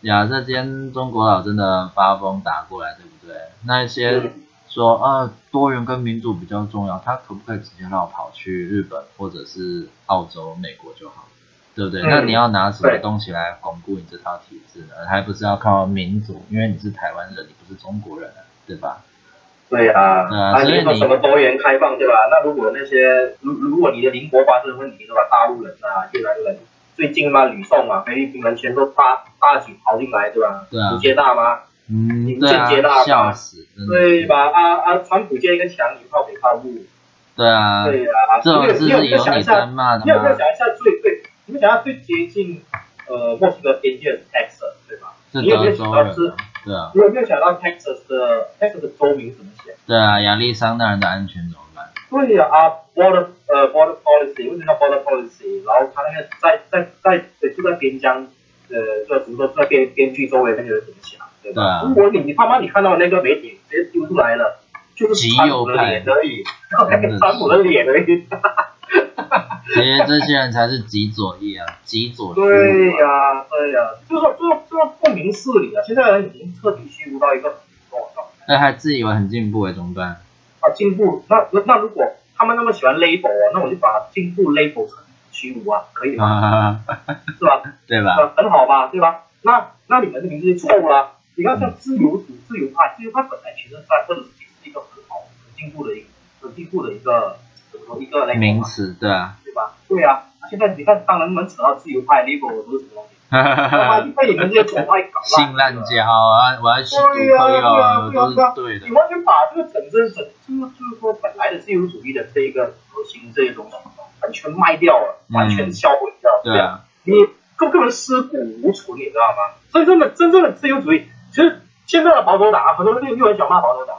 呀，这今天中国佬真的发疯打过来，对不对？那一些说啊，多元跟民主比较重要，他可不可以直接让我跑去日本或者是澳洲、美国就好，对不对？那你要拿什么东西来巩固你这套体制呢？还不是要靠民主？因为你是台湾人，你不是中国人啊，对吧？对啊，啊，你说什么多元开放，对吧？那如果那些，如如果你的邻国发生问题，对吧？大陆人啊，越南人，最近嘛，吕宋嘛，菲律宾人全都大大举跑进来，对吧？对啊。你接纳吗？嗯，你接纳笑死，对吧？啊啊，川普建一个墙，你靠北靠路。对啊。对啊。这种事是有你在骂的吗？你有没有想一下最最？你们想要最接近呃墨西哥边界的 Texas，对吧？是德州人。对啊。你有没有想到 Texas 的 Texas 的州名怎么写？对啊，亚利桑那人的安全怎么办？对呀啊，border 呃 border policy，为什么叫 border policy？然后他那个在在在就在边疆呃，就怎么说在边边区周围那个人怎么想？对吧？如果你你他妈你看到那个媒体直接丢出来了，就是川普的脸而已，川普的脸而已。其 <laughs> 实这些人才是极左翼啊，极左。对呀对呀，就是说就是就是不明事理啊，现在人已经彻底虚无到一个。那还自以为很进步诶，怎么办？啊，进步？那那那如果他们那么喜欢 label 啊，那我就把进步 label 成虚无啊，可以吗？是吧？<laughs> 对吧？呃，很好吧，对吧？那那你们的名字就错了。你看像自由主、自由派，自由派本来其实在或者是一个很好、很进步的一个、很进步的一个怎么说一个名词，对啊，对吧？对啊。现在你看，当人们扯到自由派 label 都是什么东西？哈哈哈哈被你们这些左派搞烂。性滥交啊，我要吸毒可以啊，都是对的。你完全把这个整真整，就是就是说本来的自由主义的这一个核心这些东西，完全卖掉了，完全销毁掉。对啊。你根根本尸骨无存，你知道吗？真正的真正的自由主义，其实现在的保守党啊，很多人又又很想骂保守党，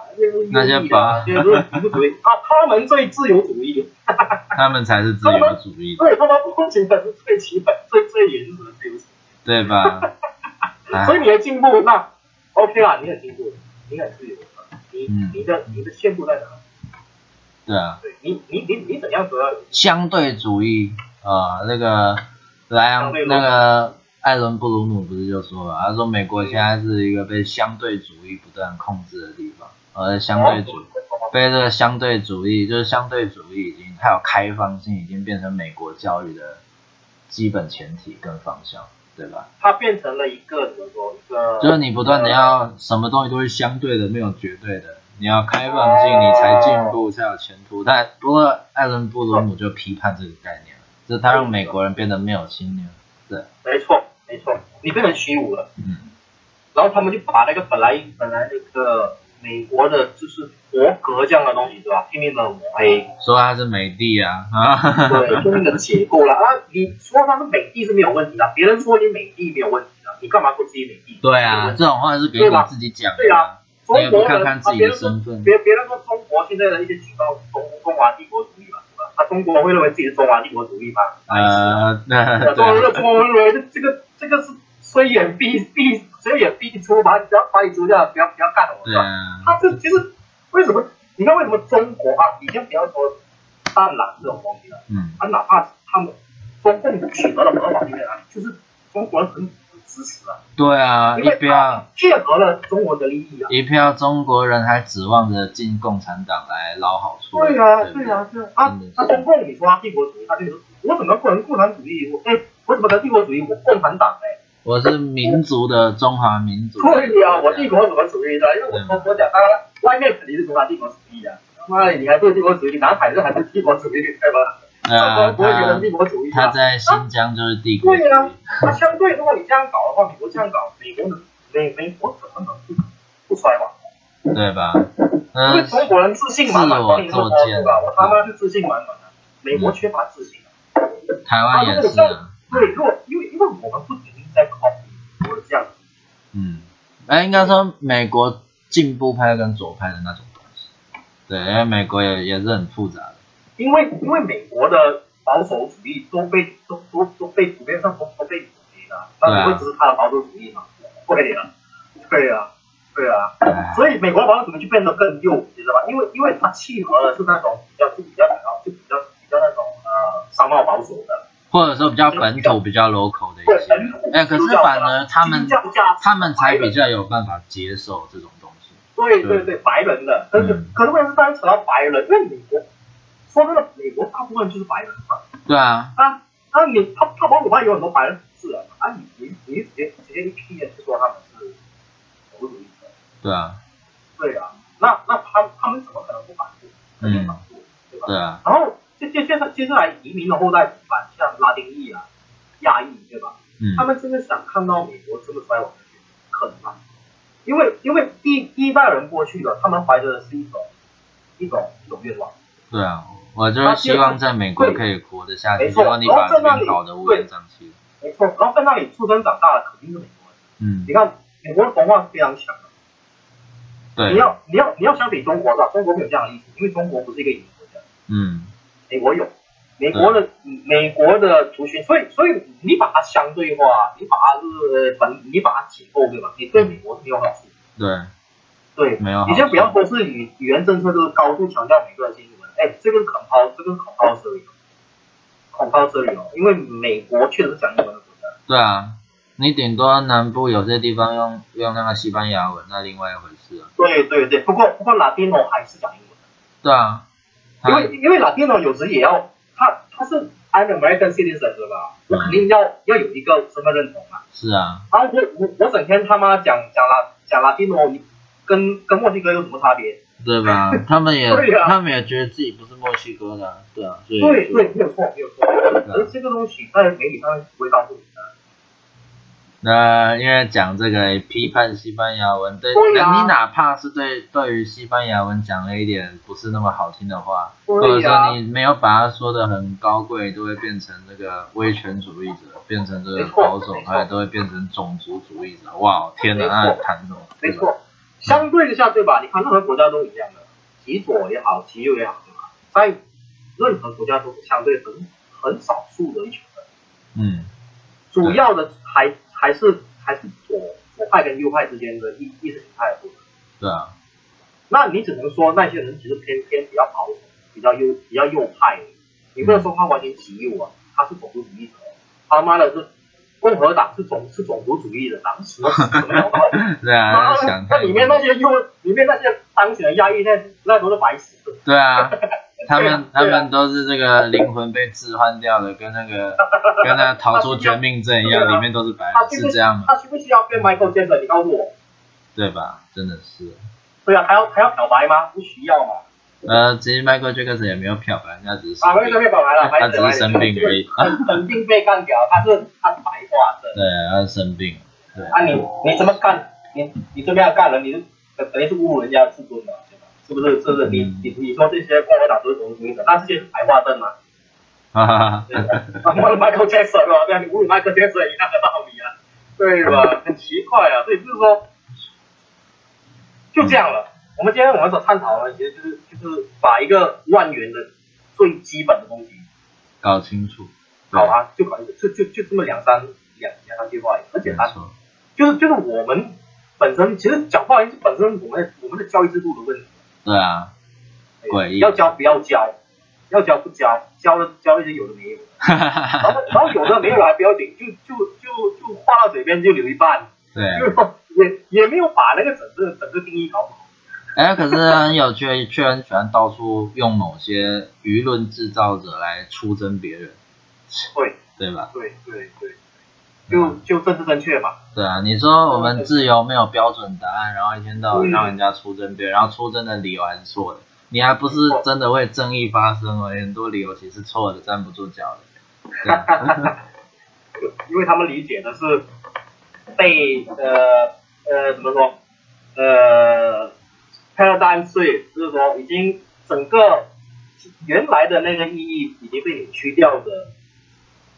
那些保，就是自由主义，<laughs> 他他们最自由主义，<laughs> 他们才是自由主义。对，他们不仅仅是最基本、<laughs> 最最原始的自由主义。对吧？所以你的进步那 OK 啦，你很进步，你很自由，你你的你的限度在哪？对啊。对你你你你怎样说？相对主义啊，那个莱昂那个艾伦布鲁姆不是就说了，他说美国现在是一个被相对主义不断控制的地方，而相对主被这个相对主义就是相对主义已经还有开放性已经变成美国教育的基本前提跟方向。对吧？它变成了一个怎么说？一个就是你不断的要什么东西都是相对的，没有绝对的。你要开放性，你才进步，才有前途。但不过艾伦布鲁姆就批判这个概念了，就是他让美国人变得没有信念。对，没错，没错，你变成虚无了。嗯。然后他们就把那个本来本来那个。美国的就是国格这样的东西，对吧？拼命的抹黑，说他是美帝啊，对，拼命的解构了 <laughs> 啊！你说他是美帝是没有问题的，别人说你美帝没有问题的，你干嘛说自己美帝？对啊，这种话是给我自己讲的，对啊，中国人看看自己的身份，别别人说中国现在的一些举报中中华帝国主义嘛，是吧？啊中国会认为自己是中华帝国主义吗？呃，<laughs> 那中国中国认为这个这个是。虽远必必，虽远必出，把不要把你逐掉，不要不要干了，对吧？他这其实为什么？你看为什么中国啊？你先不要说当然这种东西了，嗯，啊，哪怕他们中共取得了合法地位啊？就是中国人很支持啊。对啊，一票切合了中国的利益啊。一票中国人还指望着进共产党来捞好处。对啊，对啊，对啊。啊，他中共你说他帝国主义，他就是我怎么不能共产主义？我哎，我怎么能帝国主义？我共产党哎。我是民族的中华民族。对呀，我帝国什么主义的？因为我说我讲，当然外面肯定是中华帝国主义啊。妈的，你还是帝国主义？南海这还是帝国主义，对吧？呃，不会觉得帝国主义。他在新疆就是帝国主义。对呀，那相对如果你这样搞的话，美国这样搞，美国的美美国怎么能不不衰亡？对吧？因为中国人自信满满，自我作贱吧？我他妈是自信满满的，美国缺乏自信。台湾也是。对，如果因为因为我们不。在 copy 我这样，嗯，哎，应该说美国进步派跟左派的那种东西，对，因为美国也也是很复杂的。因为因为美国的保守主义都被都都都被普遍上都都被普及了，那不会只是他的保守主义嘛？会啊，对啊，对啊。所以美国保守主义就变得更右，你知道吧？因为因为它契合的是那种比较就比较就比较比较那种呃商贸保守的。或者说比较本土、比较 local 的一些，哎，可是反而他们他们才比较有办法接受这种东西。对对对，白人的，可是可是问题是当扯到白人，因为美国说真的，美国大部分就是白人嘛。对啊。啊啊，你他他包括他有很多白人是啊，啊你你你直接直接一批人就说他们是种族主义者。对啊。对啊，那那他他们怎么可能不反对？嗯。对吧？对啊。然后。接接现在接下来移民的后代怎么办？像拉丁裔啊、亚裔，对吧？嗯。他们真的想看到美国这么衰亡的可能吗？因为因为第第一代人过去了，他们怀着的是一种一种一种愿望。对啊，我就是希望在美国可以活得下去，希望你把这边搞得乌烟瘴气。没错，然后在那里出生长大的肯定是美国人。嗯。你看，美国的文化是非常强的。对。你要你要你要相比中国的话，中国没有这样的意思，因为中国不是一个移民国家。嗯。美国有，美国的美国的族群，所以所以你把它相对化，你把它是本，你把它解构对吧？你对美国是没有好处。对，对，没有。你先不要说是语语言政策，就是高度强调美国的新闻，哎，这个 compulsory，这个 compulsory，compulsory 哦，因为美国确实是讲英文的国家。对啊，你顶多南部有些地方用用那个西班牙文，那另外一回事啊。对对对，不过不过拉丁语还是讲英文的。对啊。因为因为 Latino 有时也要他他是 I'm American citizen 对吧？我肯定要要有一个身份认同嘛。是啊。啊我我我整天他妈讲讲拉讲 Latino，跟跟墨西哥有什么差别？对吧？<laughs> 他们也他们也觉得自己不是墨西哥的，对啊。对对，没有错没有错。而这个东西在媒体上不会告诉你的。那因为讲这个批判西班牙文，对，你哪怕是对对于西班牙文讲了一点不是那么好听的话，或者说你没有把它说的很高贵，都会变成这个威权主义者，变成这个保守派，都会变成种族主义者。哇，天哪，那谈什么？没错，相对一下对吧？你看任何国家都一样的，极左也好，极右也好，对吧？在任何国家都是相对很很少数的一群人。嗯，主要的还。还是还是左左派跟右派之间的意意识形态的不同。对啊。那你只能说那些人其实偏偏比较保守，比较右比较右派。你不能说他完全极右啊，他是种族主义者。他妈的是共和党是种是种族主义的党，<laughs> 什么什么对啊。那那里面那些右里面那些当选的亚裔，那那都是白痴。对啊。<laughs> 他们他们都是这个灵魂被置换掉了，跟那个 <laughs> 跟那个逃出绝命镇一样，里面都是白人，是这样吗？他需不需要变 Michael Jackson？你告诉我。对吧？真的是。对啊，还要还要漂白吗？不需要嘛。呃，其实 Michael Jackson 也没有漂白，他只是啊，没漂白了，他只是生病而已。肯定被干掉，他是他是白化症。对，他是生病。对。啊，你你怎么干？你你这边要干人，你是等于是侮辱人家的自尊嘛？是不是？是不是？你你你说这些共和党都是种族主义者，那这些是白化症吗？哈哈哈。我的 Michael Jackson 对吧？对啊，你侮辱 Michael Jackson 一样的道理啊，对吧？很奇怪啊，所以就是说，就这样了。我们今天我们所探讨的，其实就是就是把一个万元的最基本的东西搞清楚。好啊，就搞一个，就就就这么两三两两三句话，很简单。就是就是我们本身其实讲话，是本身我们我们的教育制度的问题。对啊，诡异，要交不要交，要交不交，交了交一些有的没有的，<laughs> 然后然后有的没有还不要紧，就就就就话到嘴边就留一半，对，就也也没有把那个整个整个定义搞好。哎，可是很有趣，却很喜欢到处用某些舆论制造者来出征别人，对对吧？对对对。就就政治正确嘛？对啊，你说我们自由没有标准答案，然后一天到晚让人家出征辩，然后出征的理由还是错的，你还不是真的为正义发声而已，很多理由其实错的，站不住脚的。哈哈哈哈因为他们理解的是被呃呃怎么说呃 paradigm shift，就是说已经整个原来的那个意义已经被扭曲掉的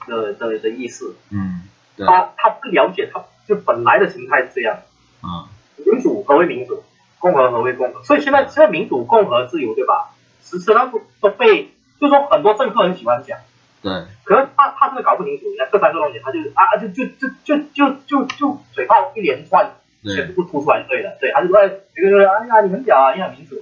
的的的意思。嗯。他他不了解，他就本来的形态是这样。嗯。民主何为民主？共和何为共和？所以现在现在民主、共和、自由，对吧？实质上都都被，就是说很多政客很喜欢讲。对。可是他他真的搞不清楚，你看这三个东西，他就啊就就就就就就就嘴炮一连串，全部吐出来就，对了，对，他就说哎呀，你很屌啊，你很民主。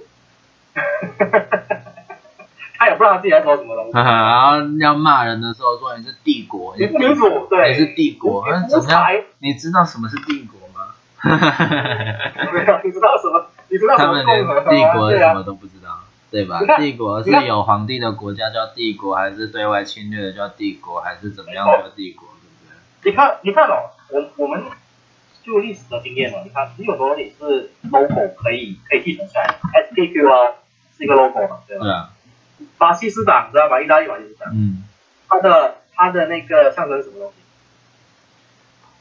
他也不知道他自己在说什么东西。然后要骂人的时候说你是帝国，你是民主，对，你是帝国，嗯，怎么样？你知道什么是帝国吗？没有，你知道什么？你知道什么共和？他们连帝国什么都不知道，对吧？帝国是有皇帝的国家叫帝国，还是对外侵略的叫帝国，还是怎么样叫帝国？对不对？你看，你看哦，我我们就历史的经验嘛，你看，其实有东西是 logo 可以可以继承下来，SPQ 啊是一个 logo 嘛，对吧？对啊。法西斯党知道吧？意大利法西斯党，嗯，他的他的那个象征什么东西？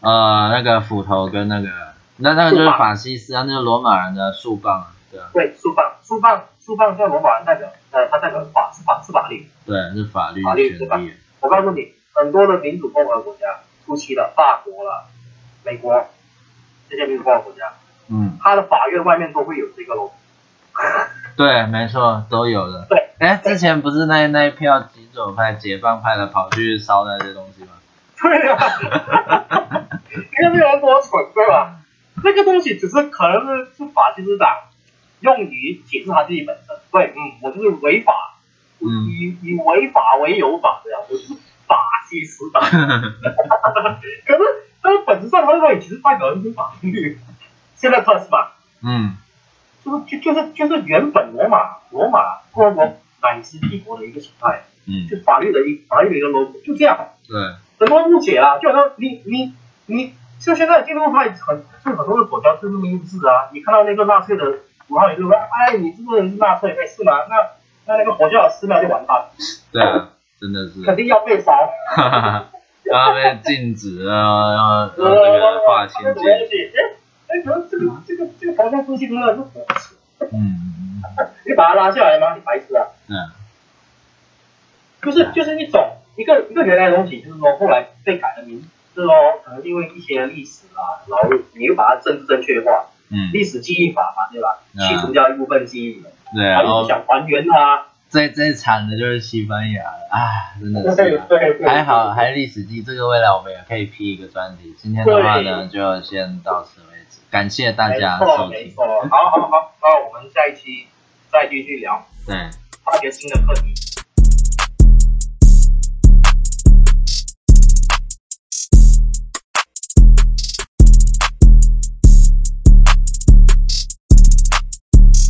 呃，那个斧头跟那个，那那个就是法西斯啊，那个罗马人的树棒啊，对啊。对，树棒，树棒，树棒，像罗马人代表，呃，它代表法是法是法律，对，是法律，法律对吧？我告诉你，很多的民主共和国家，初期的法国了，美国这些民主共和国家，嗯，他的法院外面都会有这个 logo。<laughs> 对，没错，都有的。对，哎，之前不是那那一票极左派、解放派的跑去烧那些东西吗？对啊，你看这个人多蠢，对吧？那个东西只是可能是是法西斯党用于解释他自己本身。对，嗯，我就是违法，嗯、以以违法为有法，这样，我是法西斯党。<laughs> 可是，但是本质上他认为其实代表的是法律。现在测试吧。嗯。就是就就是就是原本罗马罗马共和国乃至帝国的一个形态，嗯，就法律的一法律的一个 logo，就这样。对。很多误解啦，就好像你你你，就现在进入派很就很多的国家就是这么幼稚啊！你看到那个纳粹的符号，你就说，哎，你这个人是纳粹，哎，是吗？那那那个佛教寺庙就完蛋。对啊，真的是。肯定要被烧。哈哈哈。要被禁止啊！要 <laughs> 这个划清界。哎，可是这个这个这个好像出现真的是火车。嗯，<laughs> 你把它拉下来吗？你白痴啊！嗯，就是就是一种一个一个原来的东西，就是说后来被改了名，就是说可能因为一些历史啊，然后你又把它政治正确化。嗯。历史记忆法嘛，对吧？去除掉一部分记忆。对。然后想还原它。最最惨的就是西班牙了，唉，真的是。对对对。还好还历史记，这个未来我们也可以批一个专题。今天的话呢，就先到此为止。感谢大家收听。没错，没错。好好好，那我们下一期再继续聊。对。发掘新的课题。